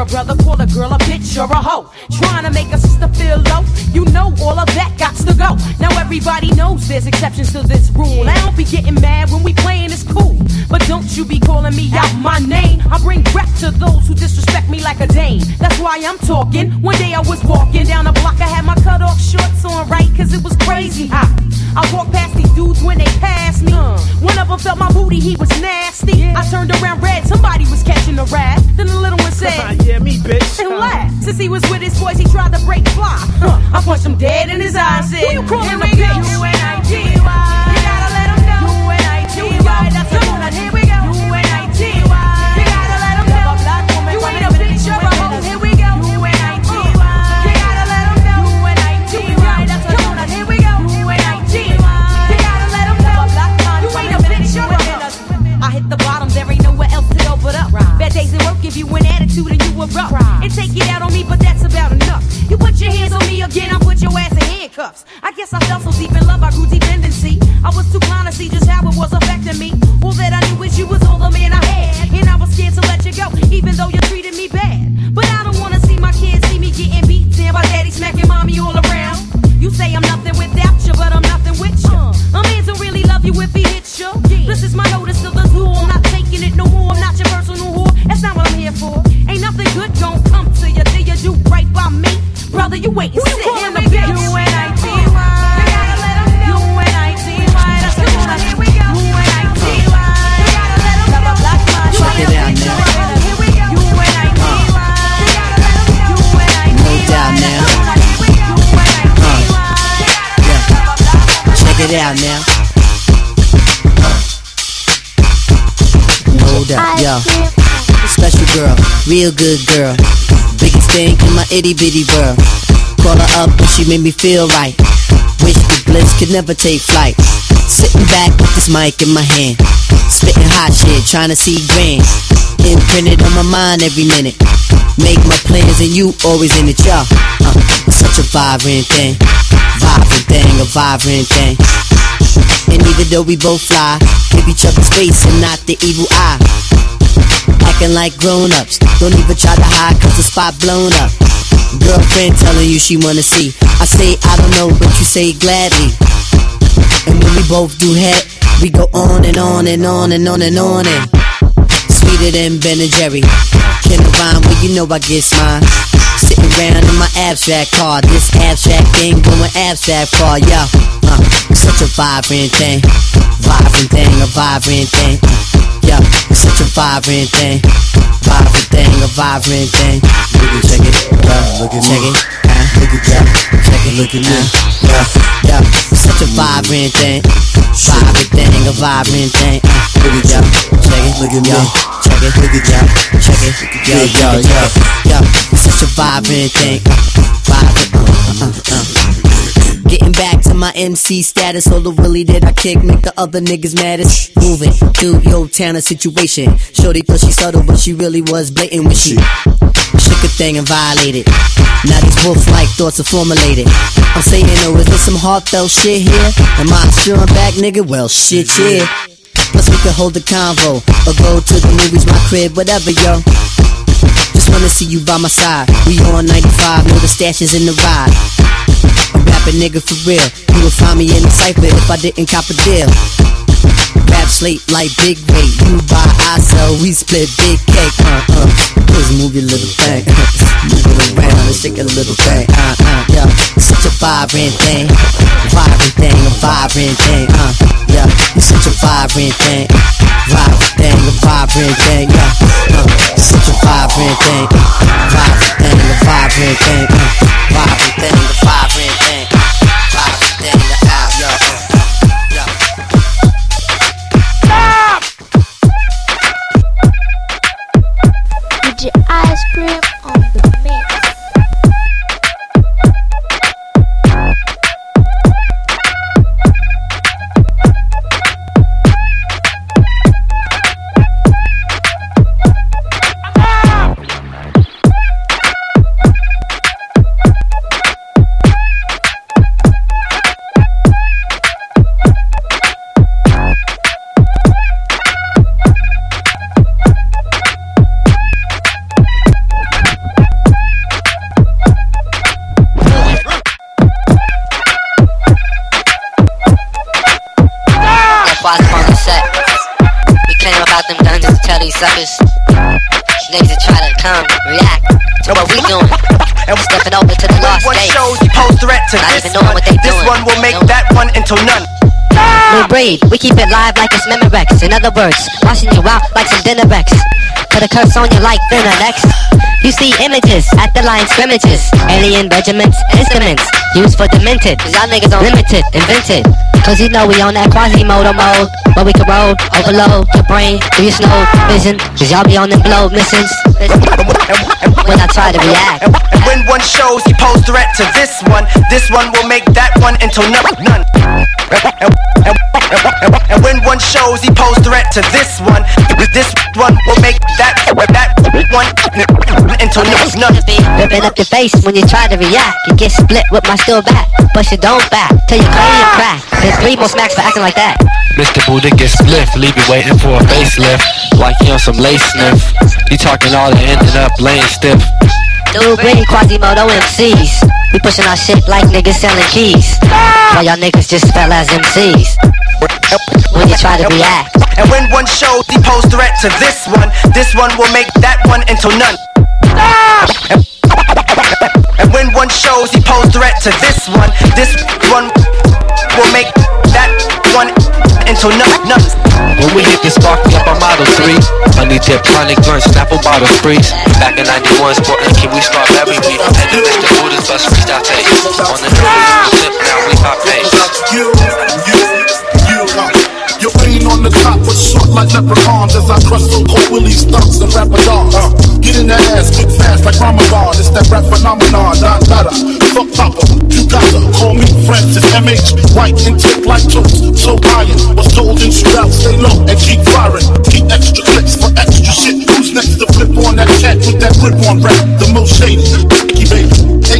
a brother call a girl a bitch or a hoe, trying to make a sister feel low, you know all of that got to go. Now everybody knows there's exceptions to this rule. I don't be getting mad when we playing it's cool, but don't you be calling me out my name. I bring rap to those who disrespect me like a dame. That's why I'm talking. One day I was walking down the block, I had my cut off shorts on right, cause it was crazy hot. I walked past these dudes when they passed me. Uh. One of them felt my booty, he was nasty. I turned around red, somebody was catching a rat. Then the little one said, Yeah, me, bitch. and laughed. Since he was with his boys, he tried to break fly. Huh, I punched him dead in his eyes. Said, Who you calling a bitch? You gotta let him know. That's Come on, here we go. Bad days at work give you an attitude and you erupt. And take it out on me, but that's about enough. You put your hands on me again, I put your ass in handcuffs. I guess I fell so deep in love, I grew dependency. I was too blind to see just how it was affecting me. Real good girl. Biggest thing in my itty bitty world. Call her up and she made me feel right. Wish the bliss could never take flight. Sitting back with this mic in my hand. Spitting hot shit, trying to see grand. Imprinted on my mind every minute. Make my plans and you always in it, y'all. Uh, such a vibrant thing. Vibrant thing, a vibrant thing. And even though we both fly, give each other space and not the evil eye. Acting like grown ups, don't even try to hide cause the spot blown up. Girlfriend telling you she wanna see. I say I don't know, but you say gladly. And when we both do head, we go on and on and on and on and on and sweeter than Ben and Jerry. Can I rhyme? Well, you know I get mine. Sitting around in my abstract car, this abstract thing going abstract far, yo. Uh, such a vibrant thing, vibrant thing, a vibrant thing. Uh, yo, such a vibrant thing, vibrant thing, a vibrant thing. Look at check it, uh, look at check it, uh, look at that, check it, look at me. Yo, such a vibrant thing, vibrant thing, a vibrant thing. Uh, look at yo, check it, look at me. Check it, look at yo, check it, yo, yo, yo, yo. Such a vibrant thing, vibrant. Uh, uh, uh. Getting back to my MC status, all the willy that I kick make the other niggas maddest. Moving through your town a situation. Shorty thought she subtle, but she really was blatant when she shook a thing and violated. Now these wolf-like thoughts are formulated. I'm saying, oh, is this some heartfelt shit here? Am I sure I'm back, nigga? Well, shit, yeah. Plus we could hold a convo or go to the movies, my crib, whatever, yo. Just wanna see you by my side. We on 95, know the stash is in the ride. A nigga for real. You would find me in the cypher if I didn't cop a deal. Rap slate like big weight. You buy, I sell, we split big cake. Uh uh. Just move your little thing. move it around and shake a little thing. Uh uh. Yeah. Such a vibrant thing. Vibrant thing, a vibrant thing. Uh. Yeah. You're such a vibrant thing. Vibrant thing, a vibrant thing. Yeah. Uh. Such a vibrant thing. Vibrant thing, a vibrant thing. Uh. Vibrant thing, a. Vibrant suckers. Niggas that try to come, react to what we doing. And Stepping over to the lost One stage. shows you pose threat to Not this even knowing We keep it live like it's Memorex. In other words, washing you out like some dinner Rex. Put a curse on you like thinner next. You see images at the line scrimmages. Alien regiments, instruments used for demented. Y'all niggas on limited, invented. Cause you know we on that Quasimodo mode. But we roll, overload your brain, do your snow vision. Cause y'all be on them blow missions. When I try to react. And when one shows he pose threat to this one, this one will make that one into none. none. And, when one shows he pose threat to this one, with this one will make that that one into none. Ripping up your face when you try to react. You get split with my steel back. but you don't back till you call you crack. There's three more smacks for acting like that. Mr. Buddha get split, leave you waiting for a facelift. Like you on some lace sniff. You talking all that ending up laying stiff. New breed Quasimodo MCs. We pushing our shit like niggas selling keys. Ah! While y'all niggas just fell as MCs. When you try to react. And when one shows he pose threat to this one, this one will make that one into none. Ah! And when one shows he pose threat to this one, this one will make that one into none. none. When we hit this sparking up our Model 3 Honey dip, chronic blunt, Snapple bottle freeze Back in 91, sporting can we start every beat And then Mr. Buddha's bus freestyle tape On the flip now we pop pace like leprechauns as I crush through cold willies, stunts, and rapadars. Uh, get in that ass quick fast like Ramadan. It's that rap phenomenon, not nada. Fuck Papa, you gotta call me Francis MH. White and tip like toast, so iron. Was told in shootout, stay low and keep firing. Keep extra clicks for extra shit. Who's next to flip on that cat with that grip on rap? The most shady.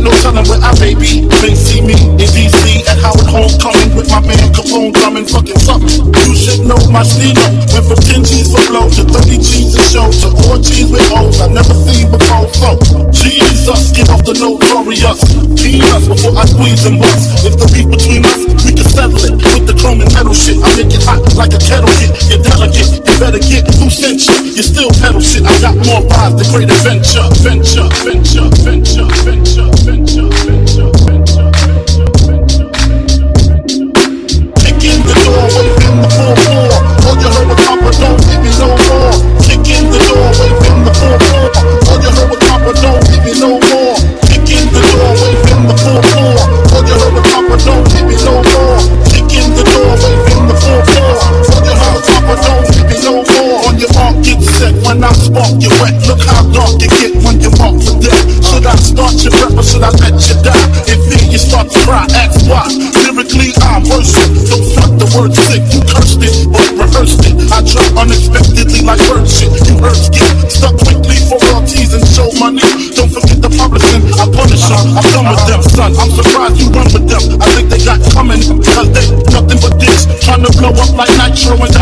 Ain't no telling where I may be. May see me in DC at Howard Homecoming with my man Capone drumming fucking something. You should know my stilo. Went from 10 G's for blow to 30 G's a show to 4 G's with O's I never seen before. So, Jesus, get off the notorious. Peanuts before I squeeze and bust. If the beef between us, we can settle it chrome and metal shit. I make it hot like a kettle hit. You're delicate, you better get loose sent you. You still pedal shit. I got more vibes than great adventure. Venture, venture, venture, venture, venture, venture, venture, in the 4-4. All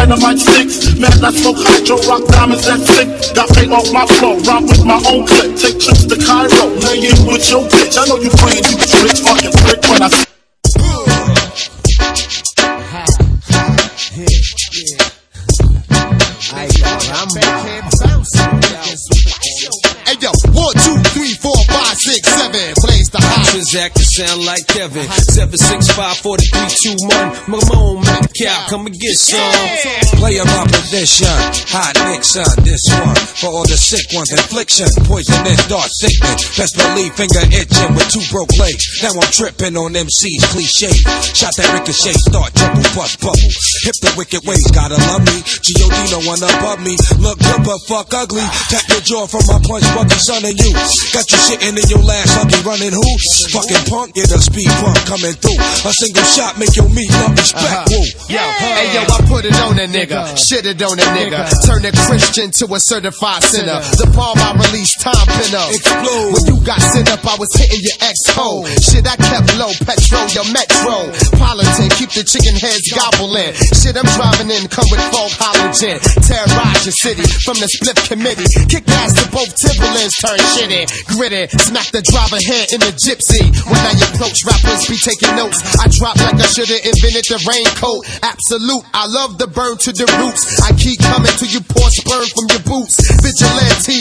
dynamite sticks. Man, I smoke hydro, rock diamonds that sick. Got paid off my flow, rhyme with my own clip. Take trips to Cairo, lay in with your bitch. I know you playing, you rich fucking prick when I. sound like Kevin. Seven six five four three two one. Mamone make cow, come and get some. Play a opposition. Hot Nixon, uh, this one. For all the sick ones, infliction. Poisonous, dark sickness. Best believe finger itching with two broke legs. Now I'm tripping on MC's cliche. Shot that ricochet, start trouble, bust bubble. Hip the wicked ways, gotta love me. G.O.D. no one above me. Look good but fuck ugly. Tap your jaw from my punch, bucky son and you. Got you shitting in your last lucky running who? Fucking punk, get a speed bump coming through. A single shot make your meat love respect. Uh-huh. Woo. Yo, hey yo, I put it on a nigga, shit it on a nigga, turn a Christian to a certified sinner. The bomb I released, time pin up. Explode. When you got sent up, I was hitting your ex-hole. Oh. Shit, I kept low, petrol, your metro. Politic, keep the chicken heads gobbling. Shit, I'm driving in, come with folk halogen. Terrorize your city from the split committee. Kick ass to both Timberlands, turn shitty, gritty. Smack the driver head in the gypsy. When I approach rappers, be taking notes. I drop like I should've invented the raincoat. Absolute, I love the burn to the roots. I keep coming till you pour sperm from your boots. Vigilante,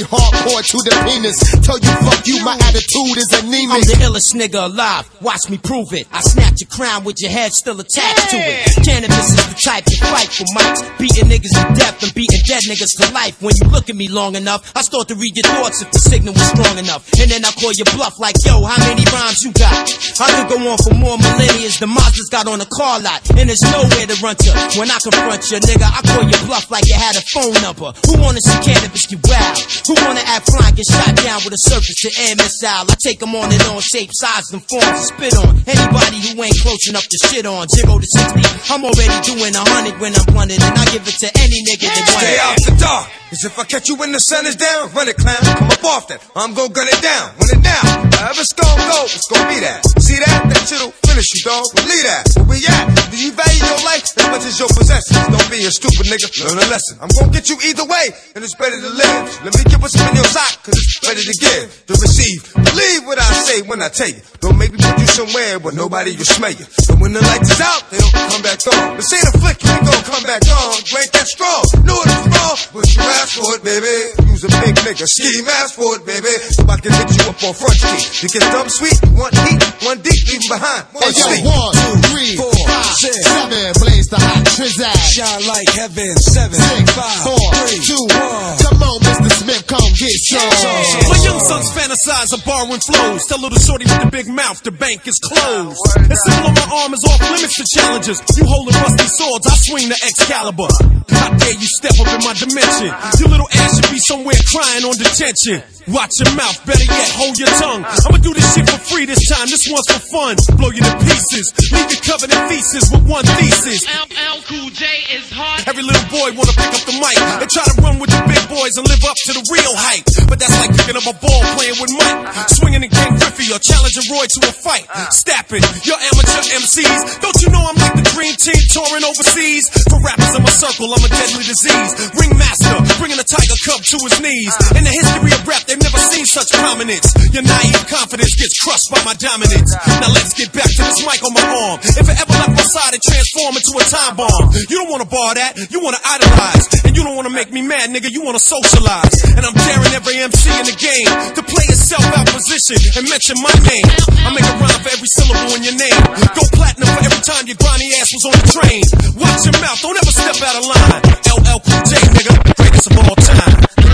hardcore to the penis. Tell you fuck you, my attitude is anemic. I'm the illest nigga alive. Watch me prove it. I snatch your crown with your head still attached to it. Canibus is the type to fight for mics. Beating niggas to death and beating dead niggas to life. When you look at me long enough, I start to read your thoughts if the signal was strong enough. And then I call your bluff like, yo, how many rhymes you got? I could go on for more millennia. The monsters got on the car lot. And there's nowhere to run to. When I confront you, nigga, I call your bluff like you had a phone number. Who wanna see Canibus get wild? Who wanna act get shot down with a surface to air missile? I take them on and on, shape, size, and forms to spit on. Anybody who ain't close enough to shit on. Zero to 60, I'm already doing a hundred when I'm blunted. And I give it to any nigga that want Stay out the dark. Cause if I catch you when the sun is down, run it, clown. Come up off that. I'm gon' gun it down. Run it down. However it's gon' go, it's gon' be that. See that? That shit'll finish you, dog. Believe that. Where we at? Do you value your life as much as your possessions? Don't be a stupid nigga. Learn a lesson. I'm gon' get you either way, and it's better to live. Let me give what's in your sock, cause it's better to give, to receive. Believe what I say when I tell you. Don't make me put you somewhere where nobody will smell you. And when the lights is out, they don't come back on. This ain't a flick, you ain't gon' come back on. You ain't that strong. Know it's wrong, but you asked for it, baby. Use a big nigga, ski mask for it, baby. So I can hit you up on front street. You get dumb sweet, one heat, one deep, leave 'em behind. One Hey yo, one, two, three, Four. Seven. Blaze the hot trizag. Shine like heaven, seven, Six, five, four, three, two, one. Come on, Mr. Smith, come get some. My young sons fantasize of borrowing flows. Tell little shorty with the big mouth, the bank is closed. The symbol on my arm is off limits to challenges. You holding rusty swords, I swing the Excalibur. How dare you step up in my dimension? Your little ass should be somewhere crying on detention. Watch your mouth, better yet, hold your tongue. I'ma do this shit for free this time, this one's for fun. Blow you to pieces, leave you covered in feces with one thesis. LL Cool J is hard. Every little boy wanna pick up the mic and try to run with the big boys and live up to the real hype. But that's like picking up a ball playing with Mike, swinging in Ken Griffey or challenging Roy to a fight. Stapping, your amateur MCs. Don't you know I'm like the dream team touring overseas? For rappers in my circle, I'm a deadly disease. Ringmaster, bringing a tiger cub to his knees. In the history such prominence. Your naive confidence gets crushed by my dominance. Now let's get back to this mic on my arm. If it ever left my side, it transform into a time bomb. You don't wanna bar that, you wanna idolize. And you don't wanna make me mad, nigga, you wanna socialize. And I'm daring every MC in the game to play itself out position and mention my name. I make a rhyme for every syllable in your name. Go platinum for every time your grimy ass was on the train. Watch your mouth, don't ever step out of line. LL Cool J, nigga, greatest of all time.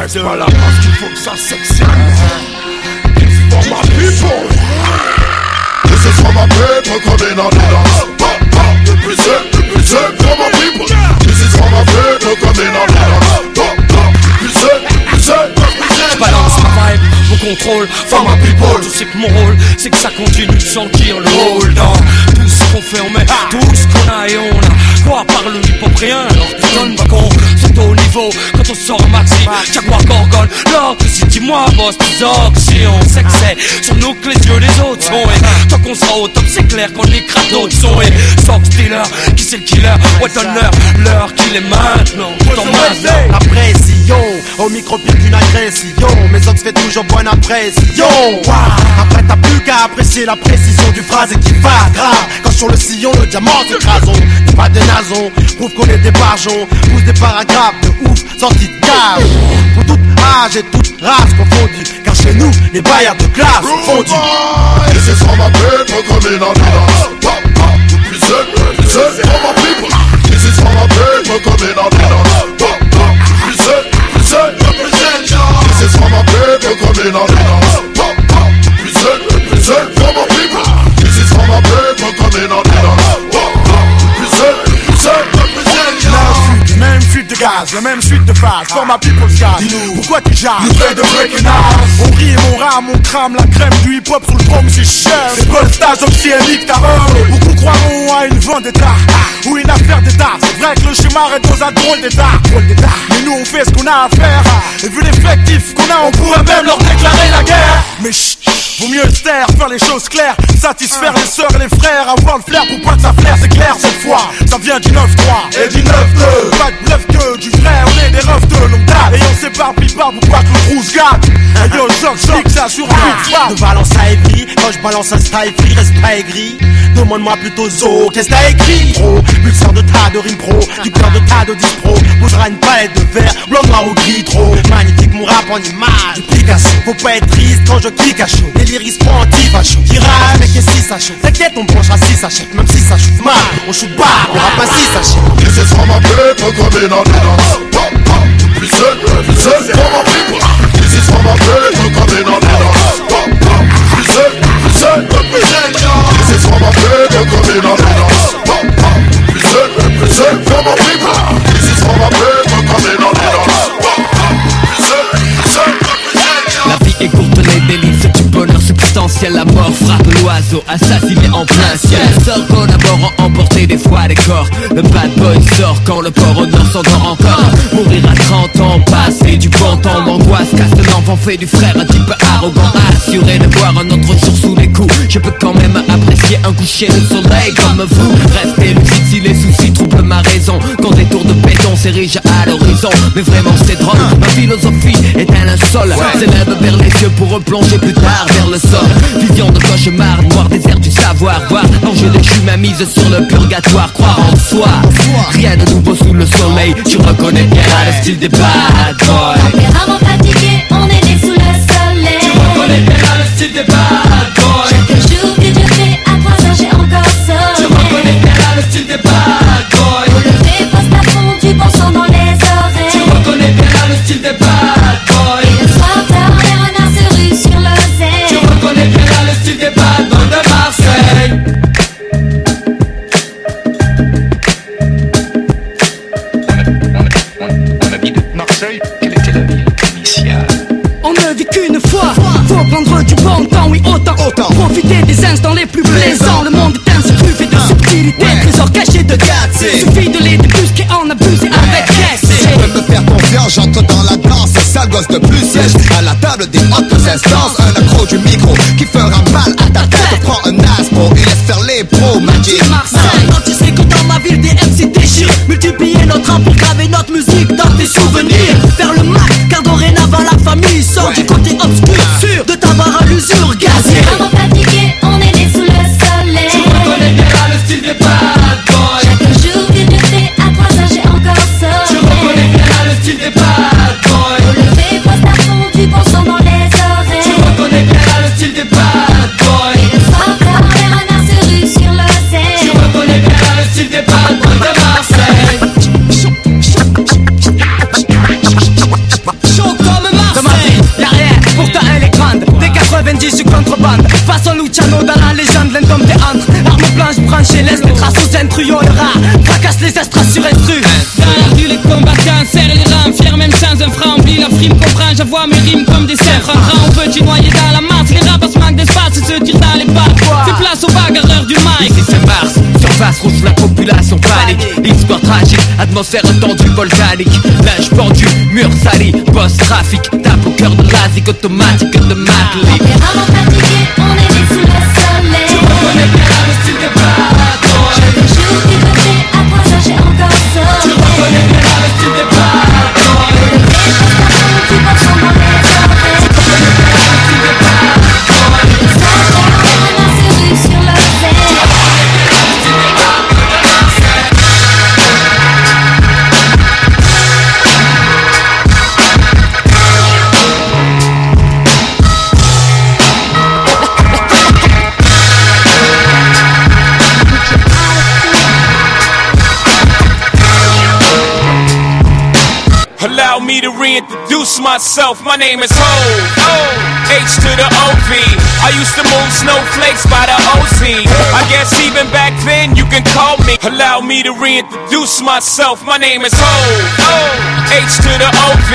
Reste pas là parce qu'il faut que ça s'excite. For my people. This is for my people coming on the for my people. This is for my people coming on the balance contrôle, for my people. Je sais que mon rôle, c'est que ça continue de sentir le rôle. Dans tout ce qu'on fait, on met tout ce qu'on a et on a Quoi par le hip-hop rien, alors tu donnes pas con C'est au niveau, quand on sort maxi, Jaguar Gorgone. L'or que si dis-moi boss, tes si on sait que c'est sur nous que les yeux les autres sont Et tant qu'on sera au top, c'est clair qu'on écrase d'autres sons Et Sox Dealer, qui c'est le killer, ouais donne-leur l'heure qu'il est maintenant. Maintenant La pression, au micro pire qu'une agression. Mes ox fait toujours bonne Après. T'as plus qu'à apprécier la précision du phrase qui va grave. Quand sur le sillon le diamant s'écrase. N'est pas des nasons, prouve qu'on est des barjons Pousse des paragraphes de ouf, sortis de cave Pour toute âge et toute race confondue. Car chez nous, les baillards de classe sont fondus. my people. This is for my people This is for my people coming on the dance. Pop, pop, de la même suite de phrases For ma people's gaz, pourquoi tu jases Nouvelle de breaking house. On rit et mon rame, on crame la crème du hip-hop sur le chrome, c'est cher. C'est pas le stage oxyénique, t'as Beaucoup croiront à une vendetta ou une affaire d'état. C'est vrai que le schéma est dans un drôle d'état. Drôle d'état. Mais nous on fait ce qu'on a à faire. Et vu l'effectif qu'on a, on pourrait même leur déclarer la guerre. Mais chut, vaut mieux se taire, faire les choses claires Satisfaire les sœurs et les frères, avoir le flair pour pas que ça flaire C'est clair cette fois, ça vient du 9-3 Et du 9-2. Pas de bluff que du on est des refs de longue date Et on s'éparpille pas pour pas que le rouge gâte Et yo, choc, choc, ça sur un De Valence à Évry, quand je balance un style free, reste pas aigri. Demande-moi plutôt Zo, qu'est-ce que t'as écrit Pro, pulseur de tas de rimes pro, du cœur de tas de dispro. Posera une palette de verre, blanc, noir ou gris trop. Magnifique mon rap en image, du Picasso. Faut pas être triste quand je clique à chaud. Les lyrics prend anti-facho. Qui rame, mais qu'est-ce si ça chauffe T'inquiète, on branche à 6 sachets, même si ça chauffe mal. On shoot bas, on rappe à 6 sachets. This is for my people coming. Represent, represent for my people. This is for my people coming on the dance. Pop, pop, represent. This is for my people coming on. Pop, pop, represent, represent for my people. This is for my people substantiel La mort frappe l'oiseau, assassiné en plein ciel. Sort collaborant, emporter des fois des corps. Le bad boy sort quand le port au nord s'endort encore. Mourir à 30 ans, passer du bon temps. L'angoisse casse l'enfant, fait du frère un type arrogant. Assuré de voir un autre jour sous les coups. Je peux quand même apprécier un coucher de soleil comme vous. Restez lucide si les soucis troublent ma raison. Quand des tours de béton s'érigent à l'horizon. Mais vraiment c'est drôle, ma philosophie est un linceul S'élève vers les cieux pour replonger plus tard vers le sol Vision de cauchemar, noir désert du savoir Voir l'ange déchu ma mise sur le purgatoire Croire en soi, rien de nouveau sous le soleil Tu reconnais bien le style des bad boys Tempérament fatigué, on est né sous le soleil. Tu reconnais bien le style des bad boys Chaque jour que Dieu fait, à 3 heures j'ai encore sommeil. Tu reconnais bien le style des bad boys Pour poste à fond, du bon sang dans les oreilles. Tu reconnais bien le style des bad boys Quelle était la On ne vit qu'une fois. Faut prendre du bon temps, oui autant, autant. Profiter des instants les plus plaisants. Le monde est insuffi de ah. subtilité. Ouais. Trésor caché de gâté Suffit de les débusquer, en abuser ouais. avec reste Tu peux me faire confiance, j'entre dans la danse. Sale gosse de plus, siège à la table des hautes instances. Un accro du micro qui fera mal à ta tête. Prends un aspo et laisse faire les pros, Magic Marseille Quand tu sais que dans ma ville des MC déchirent Multiplier notre rap pour graver notre musique dans tes souvenirs. Luciano dans la légende L'un des entre Arme blanche branchée Laisse des traces aux intrus On le rat Fracasse les astras sur intrus. Dans la rue, les combattants serrent les rangs, fiers même sans un franc. Oublie la frime, comprends, j'avoue mes rimes comme des cerfs. Un grand petit noyé dans la masse, les rapaces manquent d'espace et se tirent dans les pattes. Fais place aux bagarreurs du mic. Ici c'est Mars, surface rouge, la population panique. Histoire tragique, atmosphère tendue volcanique. Linge pendu, mur sali, boss trafic Tape au cœur de l'asique automatique de Matlick Allow me to reintroduce myself. My name is Hov. H to the OV. I used to move snowflakes by the OZ. I guess even back then you can call me. Allow me to reintroduce myself. My name is Hov. H to the OV.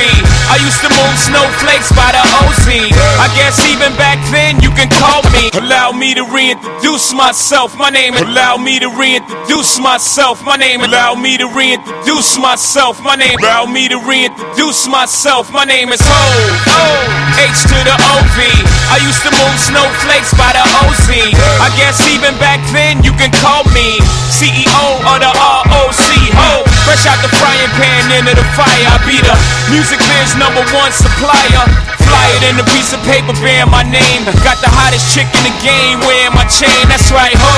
I used to move snowflakes by the OZ. I guess even back then you can call me. Allow me to reintroduce myself. My name is. Allow me to reintroduce myself. My name. Is Allow me to reintroduce myself. My name. Allow me to reintroduce myself. My name is Hov. H to the OV. I used to move snowflakes by the OZ. I guess even back then you can call me CEO of the ROC. Hov. Fresh out the frying pan into the fire. I be the music biz number one supplier. Fly it in a piece of paper bearing my name. Got the hottest chick in the game wearing my chain. That's right, ho.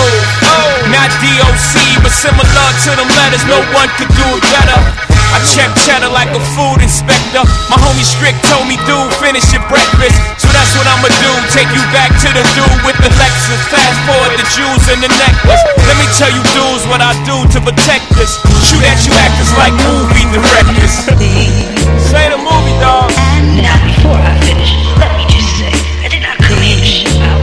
Not DOC, but similar to them letters. No one could do it better. I check cheddar like a food inspector. My homie Strick told me, dude, finish your breakfast. So that's what I'ma do. Take you back to the dude with the Lexus. Fast forward the jewels and the necklace. Let me tell you, dudes, what I do to protect this. Shoot at you actors like movie directors. Say the movie, dog. And now, before I finish, let me just say, I did not come here to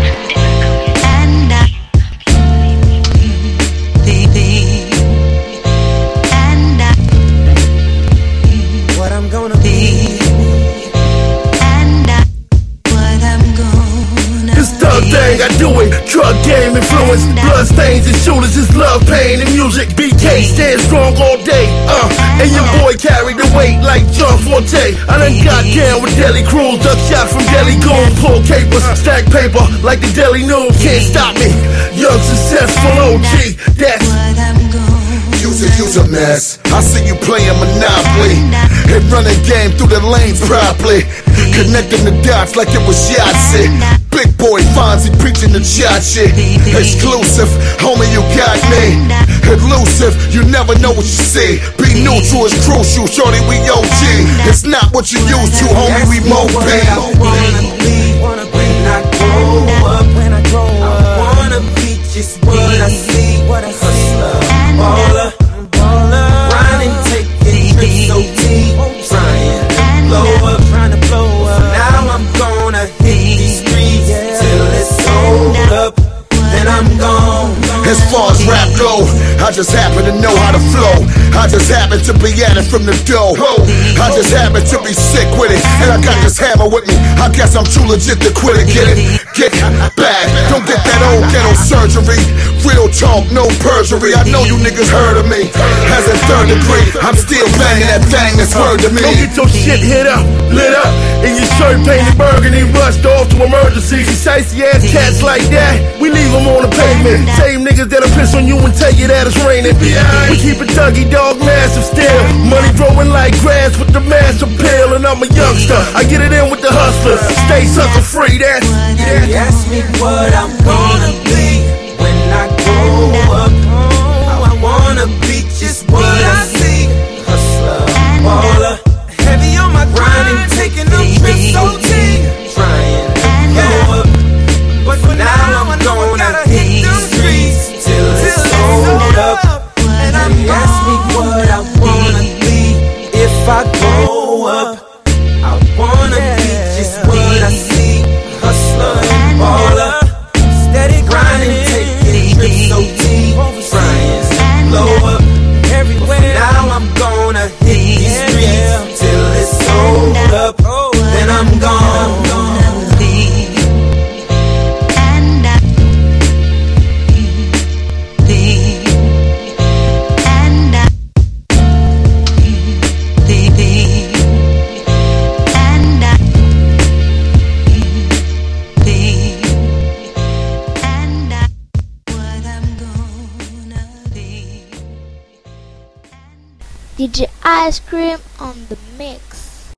drug game influence, blood stains and shooters, it's love, pain and music. BK stand strong all day, uh, and your boy carried the weight like John Forte. I done got down with Deli Crews, duck shot from Deli Goon, pull capers, stack paper like the Deli News. Can't stop me, young successful OG. That's Use a, use a mess. I see you playing Monopoly and running game through the lanes properly. Connecting the dots like it was Yahtzee. Big boy Fonzie preaching the shot shit. Exclusive, homie, you got me. Elusive, you never know what you see. Be neutral is crucial, shorty, we OG. It's not what you used to, homie, we moped. When I grow up, when I grow up, I wanna be just what I see, I just happen to know how to flow. I just happen to be at it from the dough. I just happen to be sick with it. And I got this hammer with me. I guess I'm too legit to quit it. Get it? Get back. Don't get that old ghetto surgery. Real talk, no perjury. I know you niggas heard of me. As a third degree, I'm still banging that thing that's word to me. Don't get your shit hit up, lit up, and your shirt painted burgundy, rushed off to emergency. These icy ass cats like that, we leave them on the pavement. Same niggas that'll piss on you and tell you that it's raining. We keep it Dougie Dog massive still. Money growing like grass with the mass appeal, and I'm a youngster. I get it in with the hustlers. Stay sucker free, that's. They ask me what I'm gonna be when I grow up. How I wanna be just what I see. Hustler, baller, heavy on my grind and taking them trips OT. Up. Ice Cream.